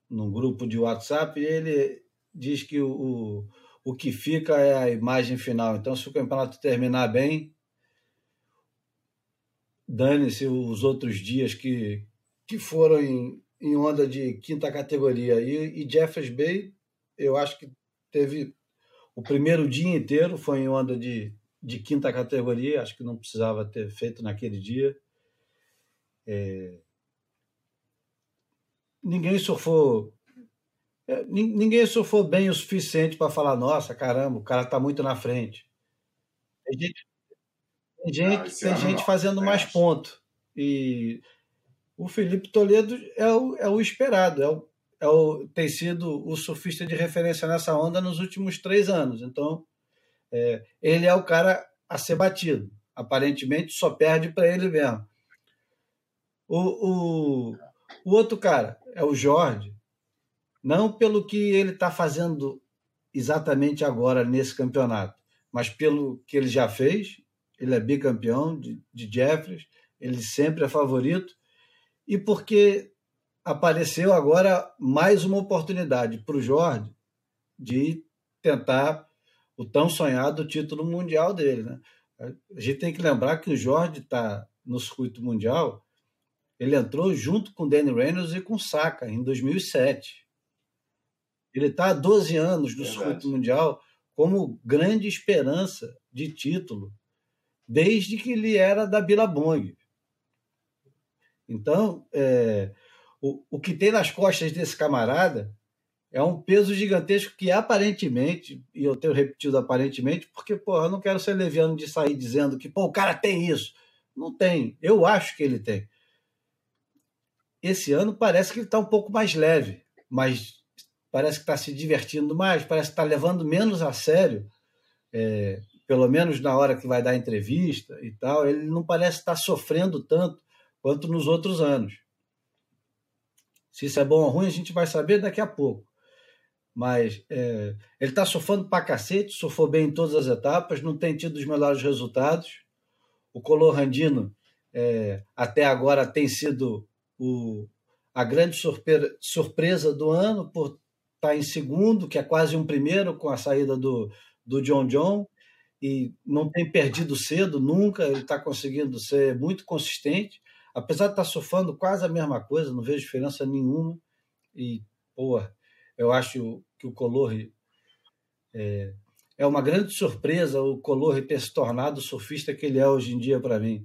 no grupo de WhatsApp, ele diz que o, o, o que fica é a imagem final. Então, se o campeonato terminar bem, dane-se os outros dias que, que foram em, em onda de quinta categoria. E, e Jeffers Bay, eu acho que teve o primeiro dia inteiro foi em onda de, de quinta categoria, acho que não precisava ter feito naquele dia. É... Ninguém surfou. É, ninguém surfou bem o suficiente para falar, nossa, caramba, o cara está muito na frente. Tem gente, tem gente, tem gente fazendo mais ponto. E o Felipe Toledo é o, é o esperado, é o, é o, tem sido o surfista de referência nessa onda nos últimos três anos. Então, é, ele é o cara a ser batido. Aparentemente, só perde para ele mesmo. O, o, o outro cara é o Jorge, não pelo que ele está fazendo exatamente agora nesse campeonato, mas pelo que ele já fez. Ele é bicampeão de, de Jeffries, ele sempre é favorito, e porque apareceu agora mais uma oportunidade para o Jorge de tentar o tão sonhado título mundial dele. Né? A gente tem que lembrar que o Jorge está no circuito mundial, ele entrou junto com Danny Reynolds e com Saka em 2007. Ele está há 12 anos no Verdade. circuito mundial como grande esperança de título, desde que ele era da Billabong. Então, é, o, o que tem nas costas desse camarada é um peso gigantesco que aparentemente, e eu tenho repetido aparentemente, porque, porra, eu não quero ser leviano de sair dizendo que, pô, o cara tem isso. Não tem. Eu acho que ele tem. Esse ano parece que ele está um pouco mais leve, mas parece que está se divertindo mais, parece que está levando menos a sério, é, pelo menos na hora que vai dar entrevista e tal. Ele não parece estar tá sofrendo tanto quanto nos outros anos. Se isso é bom ou ruim, a gente vai saber daqui a pouco. Mas é, ele está surfando para cacete, surfou bem em todas as etapas, não tem tido os melhores resultados. O Color Randino, é, até agora, tem sido o, a grande surpresa, surpresa do ano, por estar tá em segundo, que é quase um primeiro com a saída do, do John John, e não tem perdido cedo nunca, ele está conseguindo ser muito consistente, apesar de estar tá surfando quase a mesma coisa, não vejo diferença nenhuma. E, porra, eu acho que o Colorri é, é uma grande surpresa o Colorri ter se tornado o surfista que ele é hoje em dia para mim.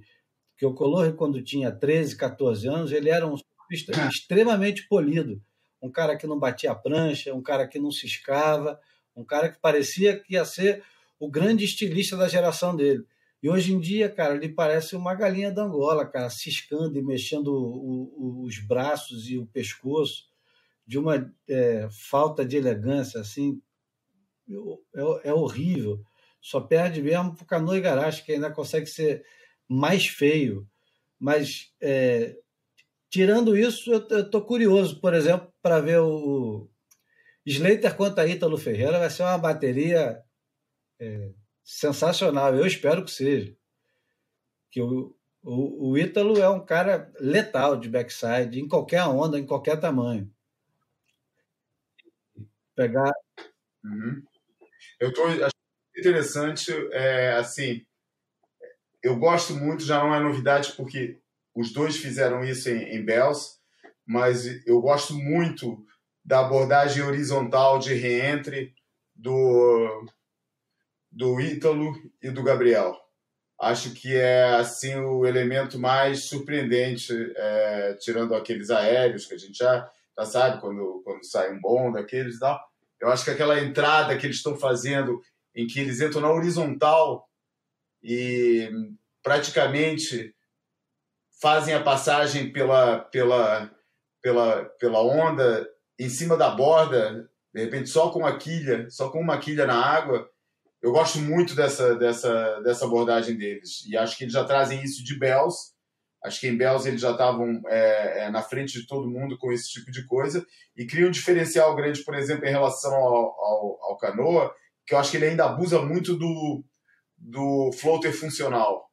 Porque o Colorri, quando tinha 13, 14 anos, ele era um surfista é. extremamente polido. Um cara que não batia a prancha, um cara que não se escava, um cara que parecia que ia ser o grande estilista da geração dele. E hoje em dia, cara, ele parece uma galinha da Angola, cara, ciscando e mexendo o, o, os braços e o pescoço de uma é, falta de elegância, assim, é, é, horrível. Só perde mesmo para o Canoa Igarashi, que ainda consegue ser mais feio. Mas, é, tirando isso, eu estou curioso, por exemplo, para ver o Slater contra Ítalo Ferreira. Vai ser uma bateria é, sensacional. Eu espero que seja. Que o, o, o Ítalo é um cara letal de backside, em qualquer onda, em qualquer tamanho pegar. Uhum. Eu estou interessante, é, assim, eu gosto muito, já não é novidade, porque os dois fizeram isso em, em Bells, mas eu gosto muito da abordagem horizontal de reentre do, do Ítalo e do Gabriel. Acho que é assim o elemento mais surpreendente, é, tirando aqueles aéreos que a gente já já sabe, quando, quando sai um bom daqueles e tal. Eu acho que aquela entrada que eles estão fazendo, em que eles entram na horizontal e praticamente fazem a passagem pela, pela, pela, pela onda em cima da borda, de repente só com a quilha, só com uma quilha na água. Eu gosto muito dessa, dessa, dessa abordagem deles. E acho que eles já trazem isso de Bells Acho que em Bells eles já estavam é, é, na frente de todo mundo com esse tipo de coisa e cria um diferencial grande, por exemplo, em relação ao, ao, ao canoa, que eu acho que ele ainda abusa muito do, do floater funcional.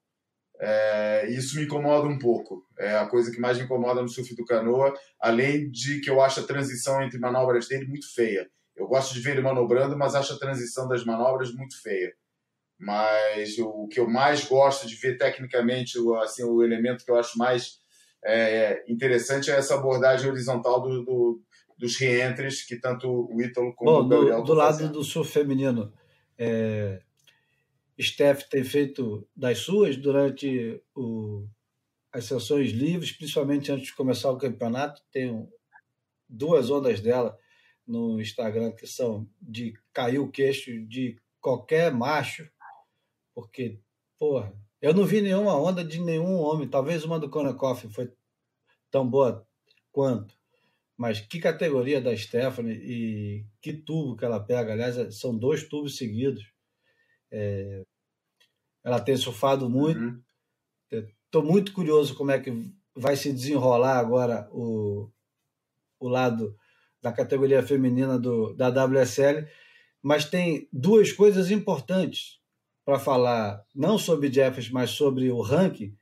É, isso me incomoda um pouco. É a coisa que mais me incomoda no surf do canoa, além de que eu acho a transição entre manobras dele muito feia. Eu gosto de ver ele manobrando, mas acho a transição das manobras muito feia. Mas o que eu mais gosto de ver tecnicamente, assim, o elemento que eu acho mais é, interessante é essa abordagem horizontal do, do, dos reentres que tanto o Ítalo como Bom, o Gabriel do, do lado do surf feminino, é, Steph tem feito das suas durante o, as sessões livres, principalmente antes de começar o campeonato. Tem duas ondas dela no Instagram que são de cair o queixo de qualquer macho, porque, porra, eu não vi nenhuma onda de nenhum homem. Talvez uma do Konakoff foi tão boa quanto. Mas que categoria da Stephanie e que tubo que ela pega. Aliás, são dois tubos seguidos. É, ela tem surfado muito. Estou uhum. muito curioso como é que vai se desenrolar agora o, o lado da categoria feminina do, da WSL. Mas tem duas coisas importantes para falar, não sobre Jeffers, mas sobre o ranking.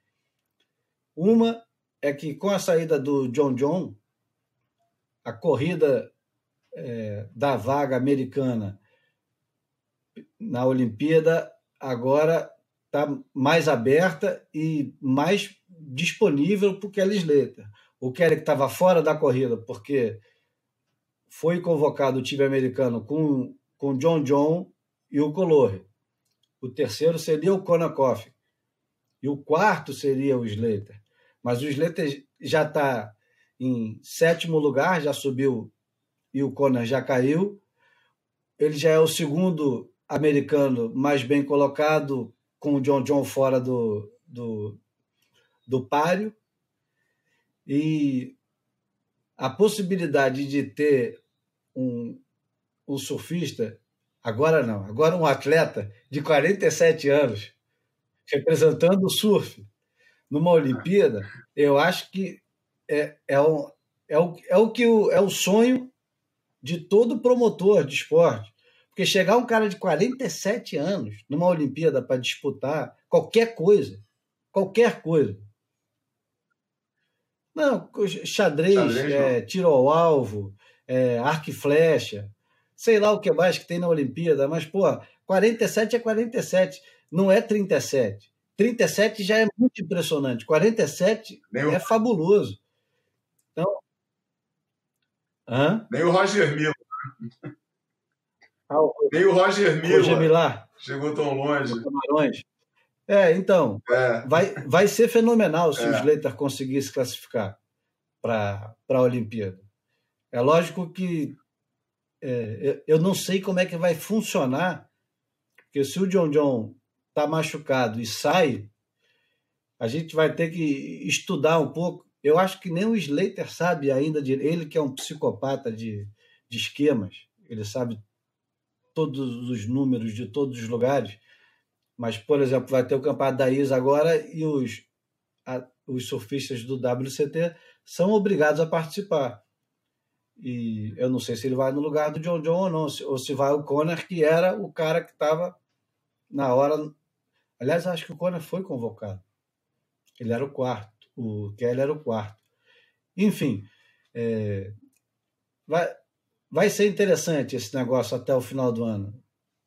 Uma é que com a saída do John John, a corrida é, da vaga americana na Olimpíada agora está mais aberta e mais disponível para o Kelly Slater. O Kelly que estava fora da corrida porque foi convocado o time americano com, com John John e o Colore. O terceiro seria o Konakoff. E o quarto seria o Slater. Mas o Slater já está em sétimo lugar, já subiu e o Conor já caiu. Ele já é o segundo americano mais bem colocado, com o John John fora do, do, do páreo. E a possibilidade de ter um, um surfista, agora não, agora um atleta de 47 anos, representando o surf numa Olimpíada, eu acho que é, é, o, é, o, é o que o, é o sonho de todo promotor de esporte. Porque chegar um cara de 47 anos numa Olimpíada para disputar qualquer coisa, qualquer coisa. Não, xadrez, xadrez é, tiro ao alvo, é, arco e flecha, sei lá o que mais que tem na Olimpíada, mas, pô, 47 é 47, não é 37. 37 já é muito impressionante, 47 Nem é fabuloso. Então. Hã? Nem o Roger Miller. Ah, o... Nem o Roger Miller. Roger Miller. Chegou tão longe. É, então, é. Vai, vai ser fenomenal se é. o Slater conseguir se classificar para a Olimpíada. É lógico que é, eu não sei como é que vai funcionar, porque se o John John está machucado e sai, a gente vai ter que estudar um pouco. Eu acho que nem o Slater sabe ainda, de, ele que é um psicopata de, de esquemas, ele sabe todos os números de todos os lugares, mas, por exemplo, vai ter o campeonato da ISA agora e os, a, os surfistas do WCT são obrigados a participar. E eu não sei se ele vai no lugar do John John ou não, ou se vai o Conor, que era o cara que estava na hora. Aliás, acho que o Conor foi convocado. Ele era o quarto. O Kelly era o quarto. Enfim, é, vai, vai ser interessante esse negócio até o final do ano.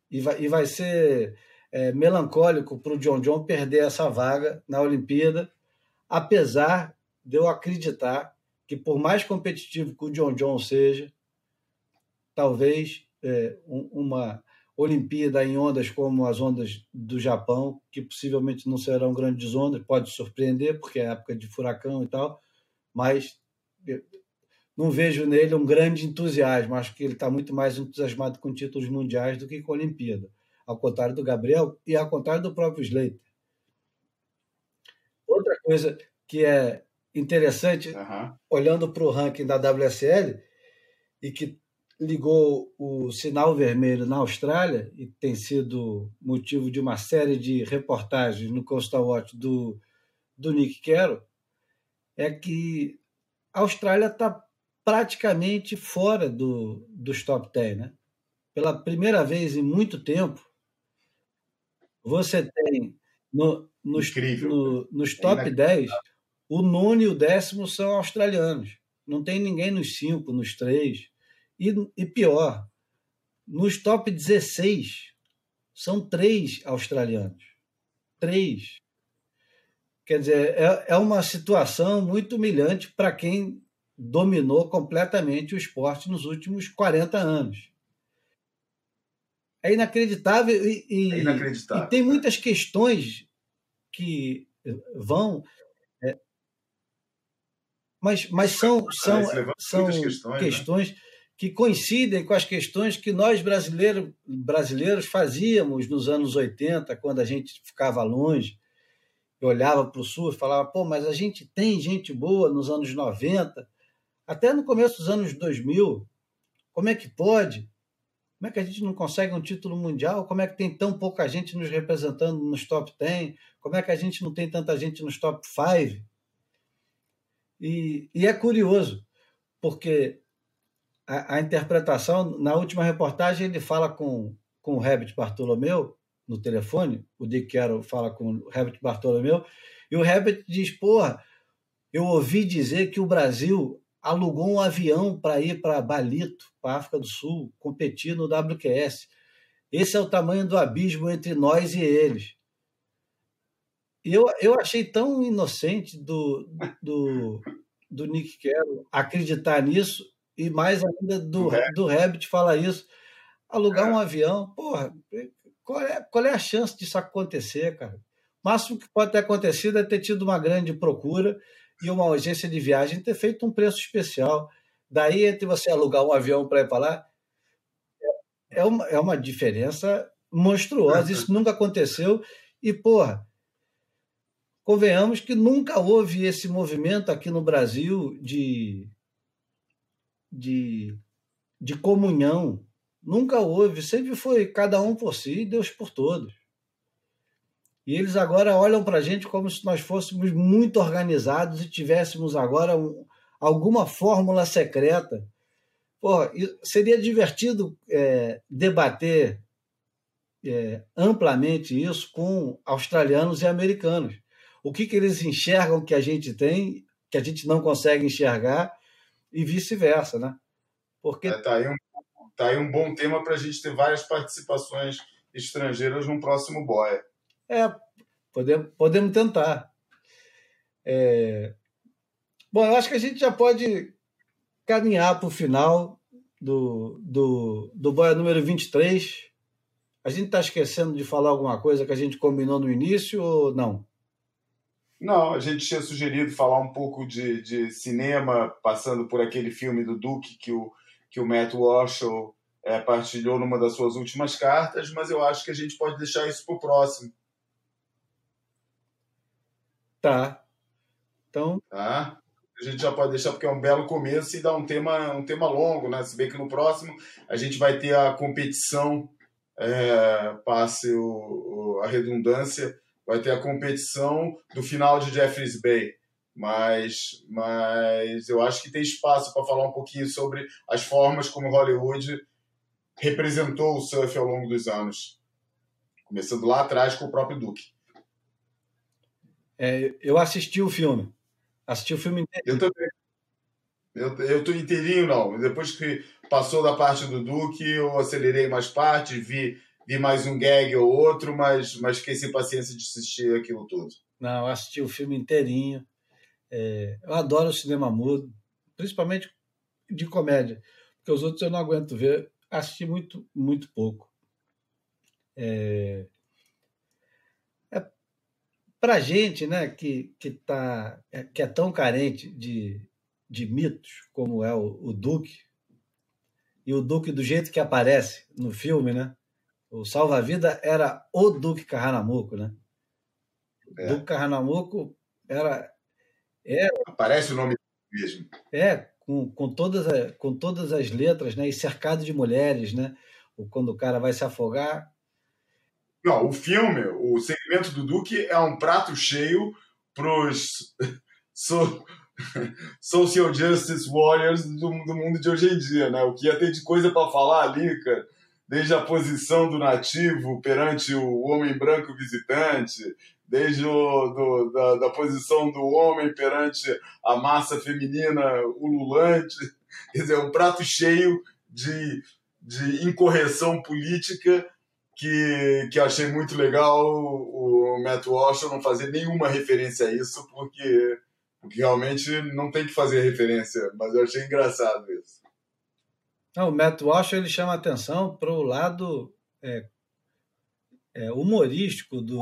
E vai, e vai ser é, melancólico para o John John perder essa vaga na Olimpíada, apesar de eu acreditar que, por mais competitivo que o John John seja, talvez é, uma Olimpíada em ondas como as ondas do Japão, que possivelmente não serão grandes ondas, pode surpreender, porque é época de furacão e tal, mas não vejo nele um grande entusiasmo. Acho que ele está muito mais entusiasmado com títulos mundiais do que com a Olimpíada, ao contrário do Gabriel e ao contrário do próprio Slater. Outra coisa que é interessante, uhum. olhando para o ranking da WSL, e que ligou o sinal vermelho na Austrália e tem sido motivo de uma série de reportagens no Coastal Watch do, do Nick Carroll, é que a Austrália está praticamente fora do, dos top 10. Né? Pela primeira vez em muito tempo, você tem no, nos, no, nos top é 10, o nono e o décimo são australianos. Não tem ninguém nos cinco, nos três. E, e pior, nos top 16 são três australianos. Três. Quer dizer, é, é uma situação muito humilhante para quem dominou completamente o esporte nos últimos 40 anos. É inacreditável e, e, É inacreditável, e tem né? muitas questões que vão. Mas, mas são, são, são questões, né? questões que coincidem com as questões que nós brasileiros, brasileiros fazíamos nos anos 80, quando a gente ficava longe, e olhava para o sul e falava, pô, mas a gente tem gente boa nos anos 90, até no começo dos anos 2000, como é que pode? Como é que a gente não consegue um título mundial? Como é que tem tão pouca gente nos representando nos top 10? Como é que a gente não tem tanta gente nos top 5? E, e é curioso, porque a, a interpretação, na última reportagem, ele fala com, com o Herbert Bartolomeu no telefone, o Dick Carroll fala com o Herbert Bartolomeu, e o Herbert diz: Porra, eu ouvi dizer que o Brasil alugou um avião para ir para Balito, para a África do Sul, competir no WQS. Esse é o tamanho do abismo entre nós e eles. E eu, eu achei tão inocente do, do, do Nick Carroll acreditar nisso, e mais ainda do, Do Herbert falar isso. Alugar É. um avião, porra, qual é, qual é a chance disso acontecer, cara? O máximo que pode ter acontecido é ter tido uma grande procura e uma agência de viagem ter feito um preço especial. Daí, entre você alugar um avião para ir para lá, é uma, é uma diferença monstruosa. Isso nunca aconteceu. E, porra, convenhamos que nunca houve esse movimento aqui no Brasil de, de, de comunhão. Nunca houve. Sempre foi cada um por si e Deus por todos. E eles agora olham para a gente como se nós fôssemos muito organizados e tivéssemos agora um- alguma fórmula secreta. E seria divertido é, debater é, amplamente isso com australianos e americanos. O que, que eles enxergam que a gente tem, que a gente não consegue enxergar, e vice-versa, né? Porque É, tá, aí um, tá aí um bom tema para a gente ter várias participações estrangeiras no próximo Boia. É, podemos, podemos tentar. É, Bom, eu acho que a gente já pode caminhar para o final do, do, do boia número 23. A gente está esquecendo de falar alguma coisa que a gente combinou no início ou não? Não, a gente tinha sugerido falar um pouco de, de cinema, passando por aquele filme do Duke que o, que o Matt Walsh é, partilhou numa das suas últimas cartas, mas eu acho que a gente pode deixar isso para o próximo. Tá. Então, Tá? A gente já pode deixar porque é um belo começo e dá um tema, um tema longo, né? Se bem que no próximo a gente vai ter a competição, é, passe o- a redundância, vai ter a competição do final de Jeffreys Bay. Mas, mas eu acho que tem espaço para falar um pouquinho sobre as formas como Hollywood representou o surf ao longo dos anos. Começando lá atrás com o próprio Duke. é, eu assisti o filme. Assisti o filme inteiro. Eu também. Eu, eu tô inteirinho, não. Depois que passou da parte do Duque, eu acelerei mais partes, vi, vi mais um gag ou outro, mas, mas fiquei sem paciência de assistir aquilo tudo. Não, eu assisti o filme inteirinho. É, eu adoro o cinema mudo, principalmente de comédia, porque os outros eu não aguento ver. Assisti muito, muito pouco. É, é para gente, né, que que tá, é, que é tão carente de, de mitos como é o, o Duque e o Duque do jeito que aparece no filme, né? O salva-vida era o Duque Carranamuco, né? É. Duque Carranamuco era Aparece o nome mesmo. É, com, com, todas, a- com todas as letras, né? E cercado de mulheres, né? O- Quando o cara vai se afogar. Não, o filme, o segmento do Duque é um prato cheio pros so, social justice warriors do, do mundo de hoje em dia, né? O que ia ter de coisa para falar ali, cara. Desde a posição do nativo perante o homem branco visitante, desde o, do, da, da posição do homem perante a massa feminina ululante. Quer dizer, é um prato cheio de, de incorreção política que, que achei muito legal o, o Matt Walsh não fazer nenhuma referência a isso, porque, porque realmente não tem que fazer referência, mas eu achei engraçado isso. Não, o Matt Walsh ele chama atenção para o lado é, é, humorístico do,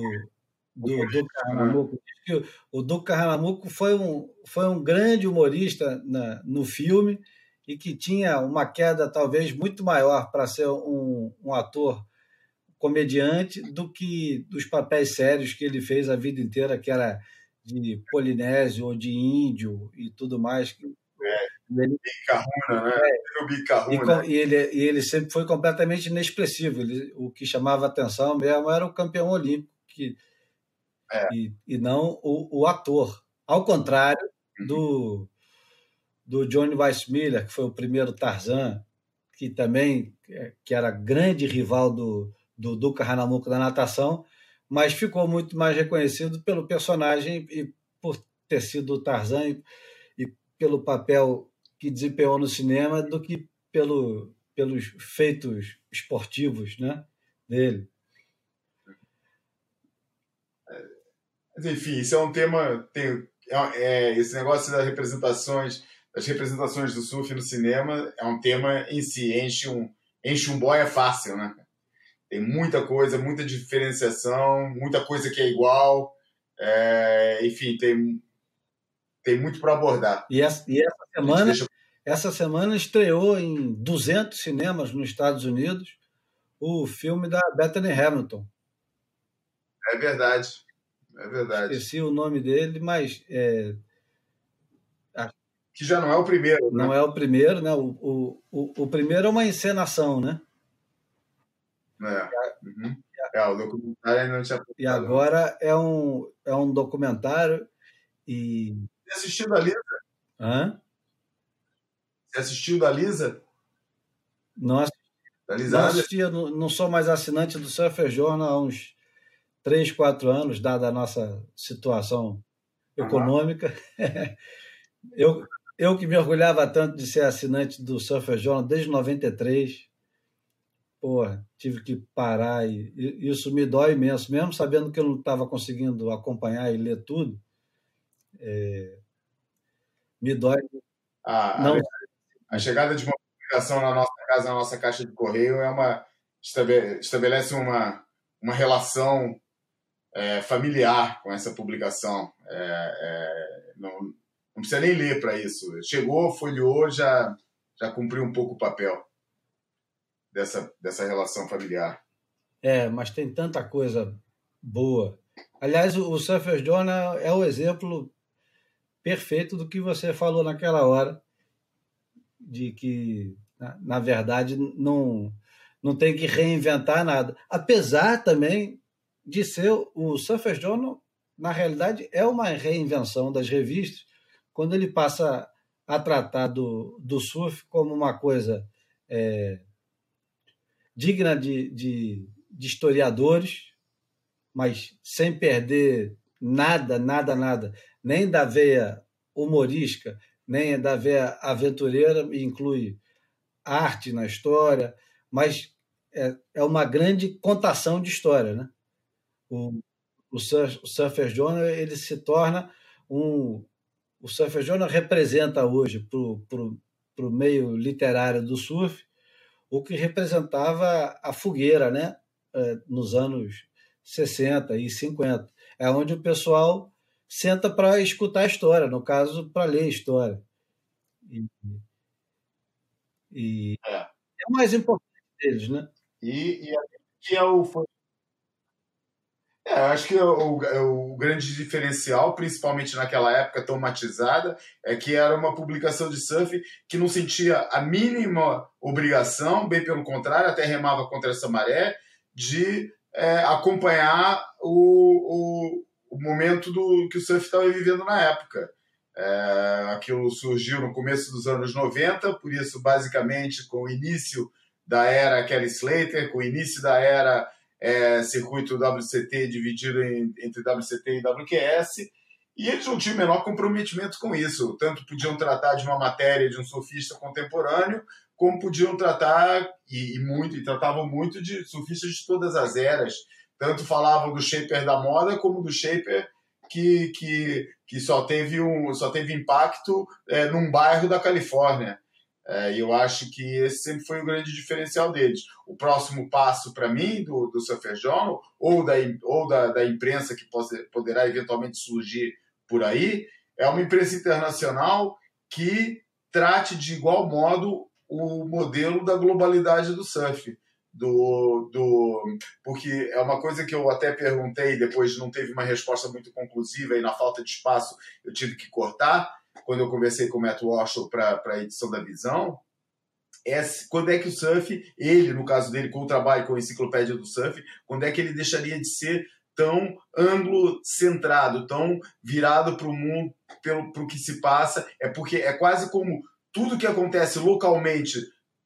do Carnamuco. Né? O Duke Carnamuco foi um, foi um grande humorista na, no filme e que tinha uma queda talvez muito maior para ser um, um ator comediante do que dos papéis sérios que ele fez a vida inteira, que era de polinésio ou de índio e tudo mais. É, ele, bicarruna, né? É, bicarruna. E, e, ele, e ele sempre foi completamente inexpressivo. Ele, o que chamava atenção mesmo era o campeão olímpico, que, é. e, e não o, o ator. Ao contrário uhum. do, do Johnny Weissmiller, que foi o primeiro Tarzan, que também é, que era grande rival do, do Duca Hanamuko da natação, mas ficou muito mais reconhecido pelo personagem e por ter sido o Tarzan e, e pelo papel que desempenhou no cinema do que pelo, pelos feitos esportivos né, dele. Mas, enfim, isso é um tema. Tem, é, é, esse negócio das representações, das representações do surf no cinema é um tema em si, enche um, enche um boia fácil, né? Tem muita coisa, muita diferenciação, muita coisa que é igual. É, enfim, tem, tem muito para abordar. E essa, e essa semana, deixa... essa semana estreou em 200 cinemas nos Estados Unidos o filme da Bethany Hamilton. É verdade. É verdade. Esqueci o nome dele, mas. É... Que já não é o primeiro. Né? Não é o primeiro, né? O, o, o, primeiro é uma encenação, né? É. Uhum. é, o documentário não tinha. E agora é um, é um documentário e. Você assistiu da Lisa? Hã? Você assistiu da Lisa? Não assisti. Da Lisa não, assistia, não, não sou mais assinante do Surfer Journal há uns 3, 4 anos, dada a nossa situação econômica. eu, eu que me orgulhava tanto de ser assinante do Surfer Journal desde 93 porra, tive que parar e, e, isso me dói imenso, mesmo sabendo que eu não estava conseguindo acompanhar e ler tudo, é, me dói. A, não... a, chegada de uma publicação na nossa casa, na nossa caixa de correio, é uma estabelece uma, uma relação é, familiar com essa publicação. É, é não, não precisa nem ler para isso. Chegou, folheou, já, já cumpriu um pouco o papel dessa, dessa relação familiar. É, mas tem tanta coisa boa. Aliás, o Surfer Jonah é o exemplo perfeito do que você falou naquela hora, de que, na, verdade, não, não tem que reinventar nada. Apesar também de ser o Surfer Journal, na realidade, é uma reinvenção das revistas, quando ele passa a tratar do, do surf como uma coisa é, digna de, de, de historiadores, mas sem perder nada, nada, nada, nem da veia humorística, nem da veia aventureira, inclui arte na história, mas é, é uma grande contação de história. Né? O, o, surf, o Surfer Journal ele se torna um. O Surfer Journal representa hoje para o meio literário do surf o que representava a fogueira, né? É, nos anos 60 e 50. É onde o pessoal senta para escutar a história, no caso, para ler a história. E, e é. é. o mais importante deles, né? E, e que é o é, acho que o, o, grande diferencial, principalmente naquela época traumatizada, é que era uma publicação de surf que não sentia a mínima obrigação, bem pelo contrário, até remava contra essa maré, de é, acompanhar o, o, o, momento do que o surf estava vivendo na época. É, aquilo surgiu no começo dos anos 90, por isso, basicamente, com o início da era Kelly Slater, com o início da era é, circuito WCT dividido em, entre WCT e WQS, e eles não tinham o menor comprometimento com isso. Tanto podiam tratar de uma matéria de um surfista contemporâneo, como podiam tratar, e, e muito, e tratavam muito de surfistas de todas as eras. Tanto falavam do shaper da moda como do shaper que, que, que só, teve um, só teve impacto é, num bairro da Califórnia. É, e eu acho que esse sempre foi o grande diferencial deles. O próximo passo para mim do, do Surfer Journal, ou, da, ou da, da imprensa que pode, poderá eventualmente surgir por aí, é uma imprensa internacional que trate de igual modo o modelo da globalidade do surf. Do, do, porque é uma coisa que eu até perguntei, depois não teve uma resposta muito conclusiva e na falta de espaço eu tive que cortar, quando eu conversei com o Matt Walsh para a edição da Visão, é quando é que o surf, ele, no caso dele, com o trabalho com a enciclopédia do surf, quando é que ele deixaria de ser tão anglo-centrado, tão virado para o mundo, para o que se passa, é porque é quase como tudo que acontece localmente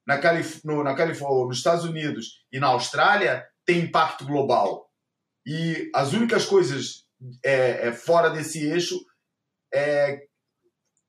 na, Calif no, na Califórnia, nos Estados Unidos e na Austrália tem impacto global. E as únicas coisas é, é, fora desse eixo é,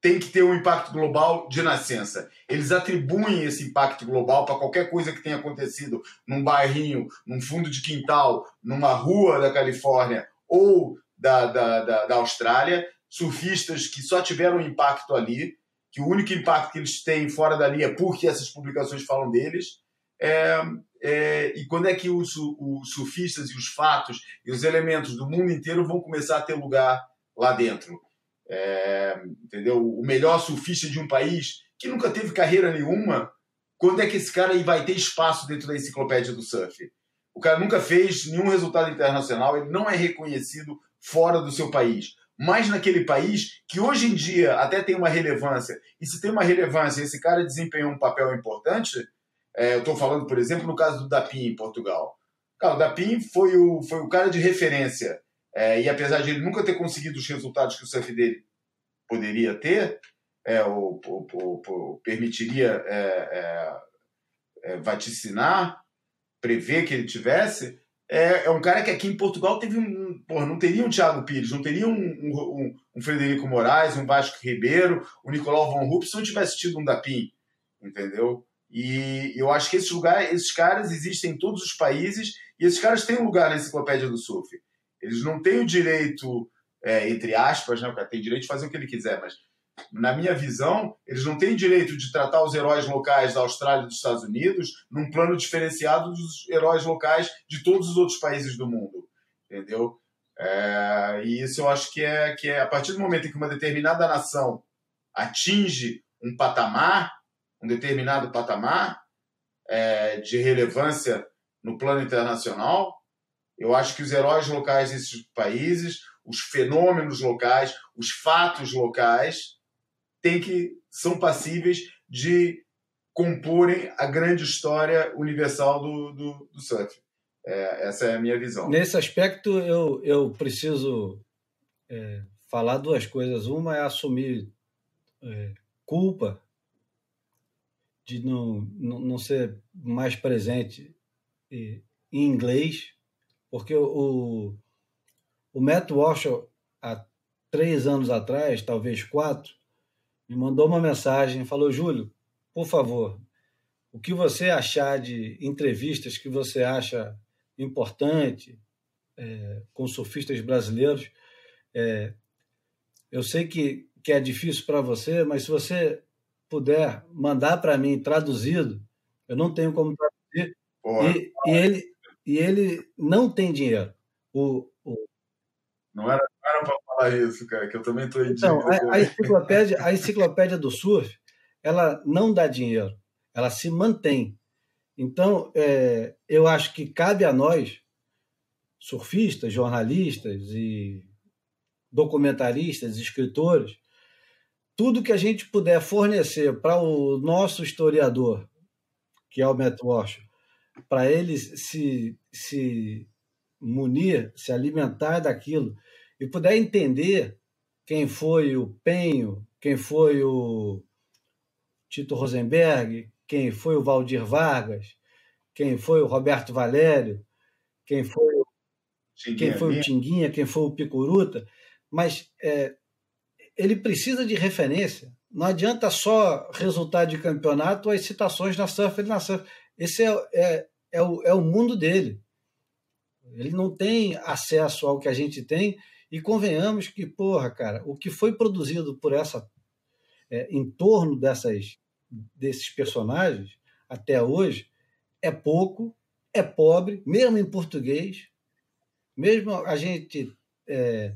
tem que ter um impacto global de nascença. Eles atribuem esse impacto global para qualquer coisa que tenha acontecido num bairrinho, num fundo de quintal, numa rua da Califórnia ou da, da, da, da Austrália. Surfistas que só tiveram impacto ali, que o único impacto que eles têm fora dali é porque essas publicações falam deles. É, é, e quando é que os, os surfistas e os fatos e os elementos do mundo inteiro vão começar a ter lugar lá dentro? É, entendeu? O melhor surfista de um país que nunca teve carreira nenhuma, quando é que esse cara aí vai ter espaço dentro da enciclopédia do surf? O cara nunca fez nenhum resultado internacional, ele não é reconhecido fora do seu país mas naquele país que hoje em dia até tem uma relevância. E se tem uma relevância, esse cara desempenhou um papel importante. É, eu estou falando, por exemplo, no caso do Dapim em Portugal. Cara, o Dapim foi o, foi o cara de referência. É, e apesar de ele nunca ter conseguido os resultados que o surf dele poderia ter, é, ou, ou, ou, ou permitiria é, é, é, vaticinar, prever que ele tivesse, é, é, um cara que aqui em Portugal teve um. Porra, não teria um Thiago Pires, não teria um, um, um Frederico Moraes, um Vasco Ribeiro, o Nicolau Von Rupp, se não tivesse tido um Dapim, entendeu? E eu acho que esses lugares, esses caras existem em todos os países e esses caras têm um lugar na enciclopédia do surf. Eles não têm o direito, é, entre aspas, né, o cara tem direito de fazer o que ele quiser, mas na minha visão, eles não têm direito de tratar os heróis locais da Austrália e dos Estados Unidos num plano diferenciado dos heróis locais de todos os outros países do mundo. Entendeu? É, e isso eu acho que é, que é a partir do momento em que uma determinada nação atinge um patamar, um determinado patamar é, de relevância no plano internacional, eu acho que os heróis locais desses países, os fenômenos locais, os fatos locais, tem que são passíveis de comporem a grande história universal do, do, do surf. É, essa é a minha visão. Nesse aspecto, eu, eu preciso é, falar duas coisas. Uma é assumir é, culpa de não, não, não ser mais presente em inglês, porque o, o Matt Walsh, há três anos atrás, talvez quatro, me mandou uma mensagem, falou: Júlio, por favor, o que você achar de entrevistas que você acha importante é, com surfistas brasileiros, é, eu sei que, que é difícil para você, mas se você puder mandar para mim traduzido, eu não tenho como traduzir. E, e, ele, e ele não tem dinheiro. O, o... Não era, falar isso, cara, que eu também estou Então, a, a, enciclopédia, a enciclopédia do surf, ela não dá dinheiro, ela se mantém. Então, é, eu acho que cabe a nós, surfistas, jornalistas e documentaristas, escritores, tudo que a gente puder fornecer para o nosso historiador, que é o Matt Walsh, para ele se, se munir, se alimentar daquilo e puder entender quem foi o Penho, quem foi o Tito Rosenberg, quem foi o Valdir Vargas, quem foi o Roberto Valério, quem foi o, quem foi o Tinguinha, quem foi o Picuruta, mas é, ele precisa de referência não adianta só resultado de campeonato ou as citações na surf na surf. Esse é, é, é, o, é o mundo dele. Ele não tem acesso ao que a gente tem e convenhamos que, porra, cara, o que foi produzido por essa é, em torno dessas desses personagens até hoje é pouco, é pobre, mesmo em português, mesmo a gente é,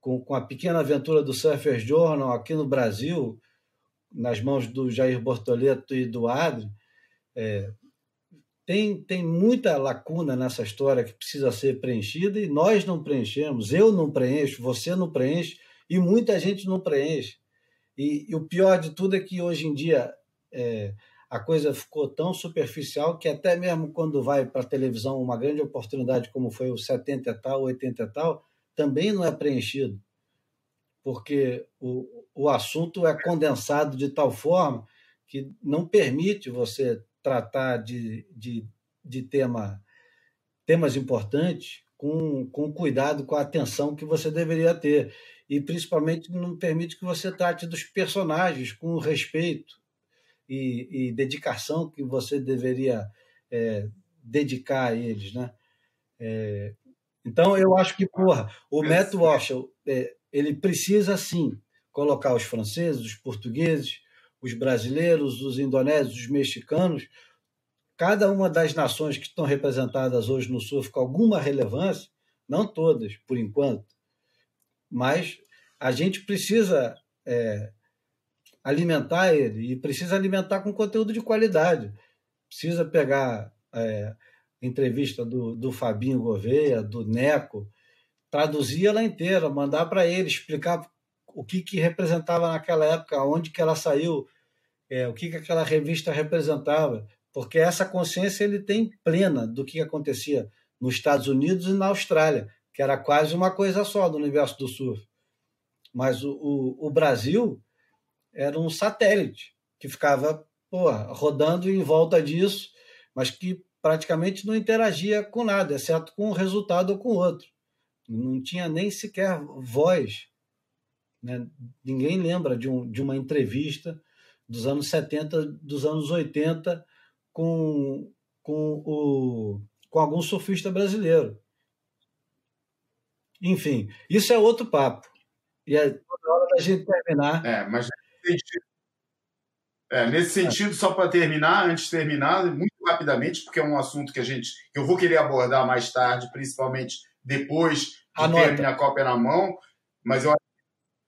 com, com a pequena aventura do Surfer Journal aqui no Brasil, nas mãos do Jair Bortoleto e do Adri, é, tem, tem muita lacuna nessa história que precisa ser preenchida e nós não preenchemos, eu não preencho, você não preenche e muita gente não preenche. E, e o pior de tudo é que hoje em dia é, a coisa ficou tão superficial que até mesmo quando vai para a televisão uma grande oportunidade como foi o 70 e tal, 80 e tal, também não é preenchido, porque o, o assunto é condensado de tal forma que não permite você tratar de, de, de tema, temas importantes com, com cuidado, com a atenção que você deveria ter. E principalmente não permite que você trate dos personagens com respeito e, e dedicação que você deveria é, dedicar a eles. Né? É, então, eu acho que, porra, o Matt Walsh, é, ele precisa, sim, colocar os franceses, os portugueses, os brasileiros, os indonésios, os mexicanos, cada uma das nações que estão representadas hoje no surf com alguma relevância, não todas, por enquanto, mas a gente precisa é, alimentar ele e precisa alimentar com conteúdo de qualidade. Precisa pegar é, entrevista do, do Fabinho Gouveia, do Neco, traduzir ela inteira, mandar para ele, explicar o que, que representava naquela época, onde que ela saiu, é, o que, que aquela revista representava, porque essa consciência ele tem plena do que acontecia nos Estados Unidos e na Austrália, que era quase uma coisa só do universo do surf. Mas o, o, o Brasil era um satélite que ficava porra, rodando em volta disso, mas que praticamente não interagia com nada, exceto com um resultado ou com outro. Não tinha nem sequer voz. Né? Ninguém lembra de, um, de uma entrevista dos anos 70, dos anos 80, com, com, o, com algum surfista brasileiro. Enfim, isso é outro papo. E é toda hora da gente terminar. É, mas é, nesse sentido, só para terminar, antes de terminar, muito rapidamente, porque é um assunto que a gente que eu vou querer abordar mais tarde, principalmente depois de Anota. ter a minha cópia na mão, mas eu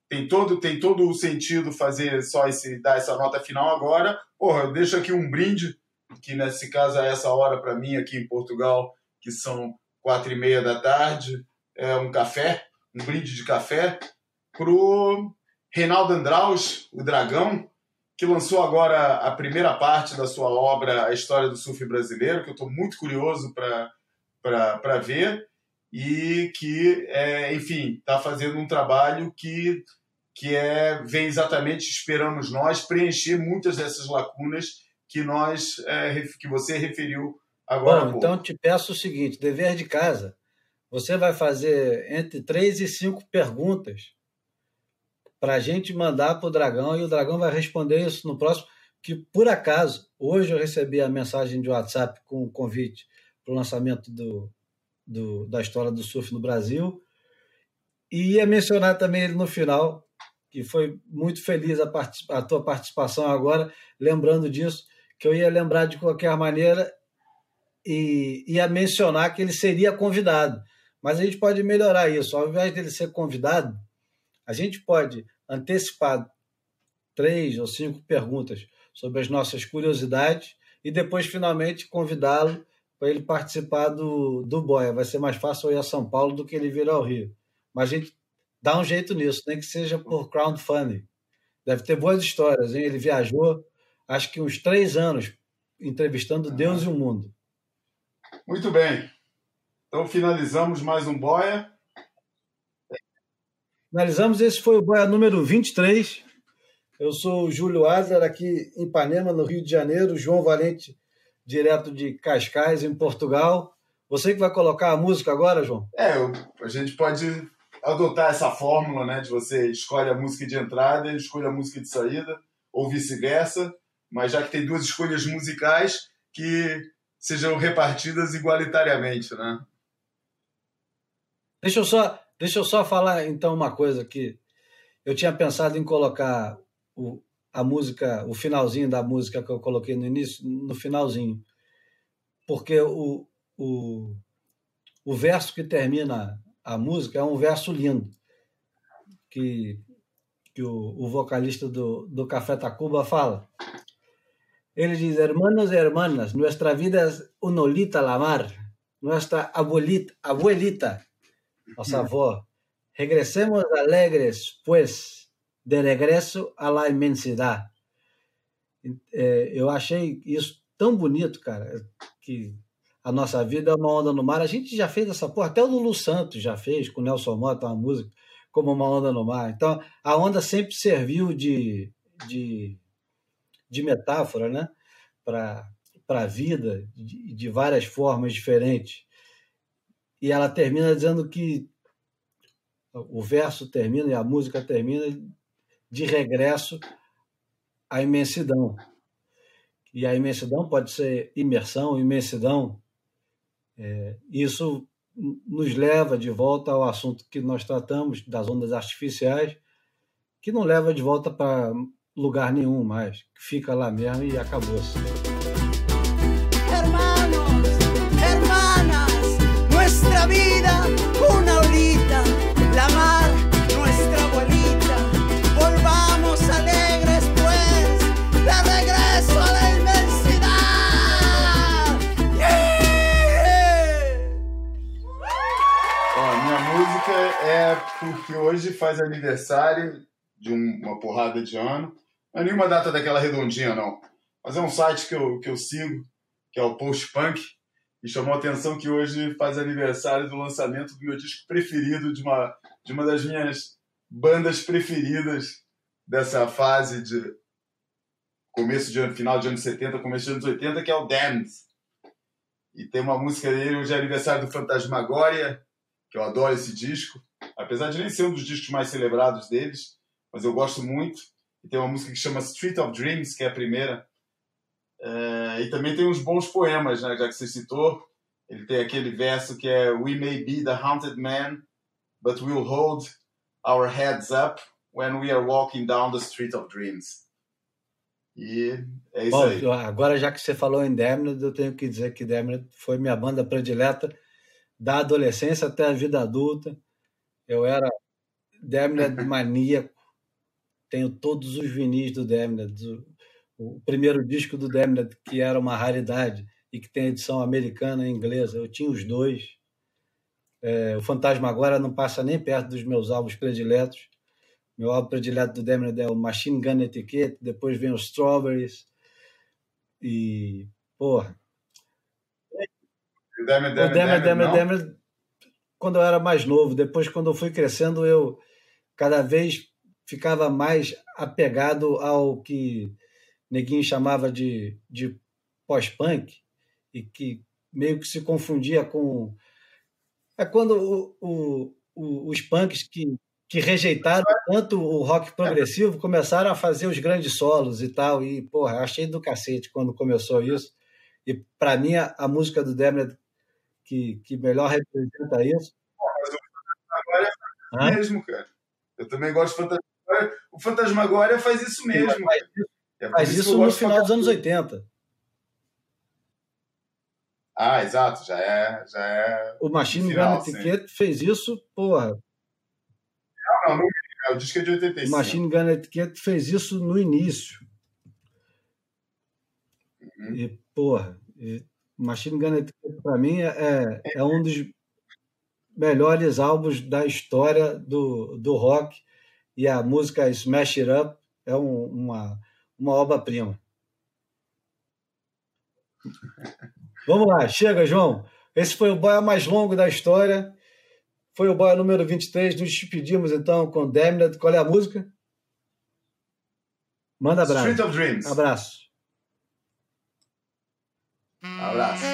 tem todo tem todo o sentido fazer só esse dar essa nota final agora. Porra, eu deixo aqui um brinde que nesse caso é essa hora para mim aqui em Portugal, que são quatro e meia da tarde, é um café, um brinde de café pro Reinaldo Andraus, o Dragão, que lançou agora a primeira parte da sua obra, A História do Surf Brasileiro, que eu estou muito curioso para ver, e que, é, enfim, está fazendo um trabalho que, que é, vem exatamente, esperamos nós, preencher muitas dessas lacunas que, nós, é, que você referiu agora. Bom, então te peço o seguinte: dever de casa. Você vai fazer entre três e cinco perguntas para a gente mandar para o Dragão e o Dragão vai responder isso no próximo. Que por acaso, hoje eu recebi a mensagem de WhatsApp com o convite para o lançamento do, do, da história do surf no Brasil. E ia mencionar também ele no final, que foi muito feliz a, a tua participação agora, lembrando disso, que eu ia lembrar de qualquer maneira e ia mencionar que ele seria convidado. Mas a gente pode melhorar isso. Ao invés dele ser convidado, a gente pode antecipar três ou cinco perguntas sobre as nossas curiosidades e depois, finalmente, convidá-lo para ele participar do, do Boia. Vai ser mais fácil ir a São Paulo do que ele vir ao Rio. Mas a gente dá um jeito nisso, nem que seja por crowdfunding. Deve ter boas histórias, hein? Ele viajou, acho que uns três anos, entrevistando Deus e o mundo. Muito bem. Então finalizamos mais um Boia. Finalizamos, esse foi o Boia número 23. Eu sou o Júlio Adler, aqui em Ipanema, no Rio de Janeiro. João Valente, direto de Cascais, em Portugal. Você que vai colocar a música agora, João? É, a gente pode adotar essa fórmula, né, de você escolhe a música de entrada e escolhe a música de saída, ou vice-versa, mas já que tem duas escolhas musicais que sejam repartidas igualitariamente, né? Deixa eu só, deixa eu só falar então uma coisa que eu tinha pensado em colocar o, a música, o finalzinho da música que eu coloquei no início, no finalzinho, porque o, o, o verso que termina a música é um verso lindo que, que o, o vocalista do, do Café Tacuba fala. Ele diz: Hermanos e hermanas, nuestra vida es una olita la mar, nuestra abuelita, abuelita, nossa avó. Regressemos alegres, pues, de regresso à la imensidade. É, eu achei isso tão bonito, cara, que a nossa vida é uma onda no mar. A gente já fez essa porra, até o Lulu Santos já fez com o Nelson Mota uma música como uma onda no mar. Então, a onda sempre serviu de, de de metáfora né? para a vida de, de várias formas diferentes. E ela termina dizendo que o verso termina e a música termina de regresso à imensidão. E a imensidão pode ser imersão, imensidão. É, isso nos leva de volta ao assunto que nós tratamos das ondas artificiais, que não leva de volta para lugar nenhum mais. Fica lá mesmo e acabou-se. Porque hoje faz aniversário de um- uma porrada de ano. Não é nenhuma data daquela redondinha, não. Mas é um site que eu, que eu sigo, que é o Post Punk, e chamou a atenção que hoje faz aniversário do lançamento do meu disco preferido, de uma, de uma das minhas bandas preferidas dessa fase de começo de ano, final de anos 70, começo de anos 80, que é o Damned. E tem uma música dele, hoje é aniversário do Fantasmagória, que eu adoro esse disco, apesar de nem ser um dos discos mais celebrados deles, mas eu gosto muito. E tem uma música que chama Street of Dreams, que é a primeira. É, e também tem uns bons poemas, né, já que você citou. Ele tem aquele verso que é We may be the haunted man, but we'll hold our heads up when we are walking down the street of dreams. E é isso Bom, aí. agora já que você falou em Damned, eu tenho que dizer que Damned foi minha banda predileta da adolescência até a vida adulta. Eu era Damned maníaco. Tenho todos os vinis do Damned. O, o primeiro disco do Damned, que era uma raridade e que tem edição americana e inglesa, eu tinha os dois. É, o Fantasma agora não passa nem perto dos meus álbuns prediletos. Meu álbum predileto do Damned é o Machine Gun Etiquette, depois vem o Strawberries. E, porra, O Damn It, o quando eu era mais novo, depois quando eu fui crescendo, eu cada vez ficava mais apegado ao que Neguinho chamava de, de pós-punk e que meio que se confundia com... É quando o, o, os punks que, que rejeitaram tanto o rock progressivo começaram a fazer os grandes solos e tal, e, porra, achei do cacete quando começou isso. E para mim, a, a música do Damned que, que melhor representa isso. Agora é Hã? mesmo, cara. Eu também gosto de Fantasmagória. O Fantasmagória faz isso mesmo. Faz É Faz eu isso no final dos anos 80. Ah, exato, já é. Já é... O Machine Gun. Etiquette fez isso, porra. Não, não, não, o disco é de O 85. Machine Gun Etiquette fez isso no início. Uhum. E, porra, e Machine Gun Etiquette para mim é, é um dos melhores álbuns da história do, do rock. E a música Smash It Up é um- uma, uma obra-prima. Vamos lá, chega, João. Esse foi o boia mais longo da história. Foi o boia número 23. Nos despedimos então com Damned. Qual é a música? Manda Street abraço. of Dreams. Abraço. Abraço.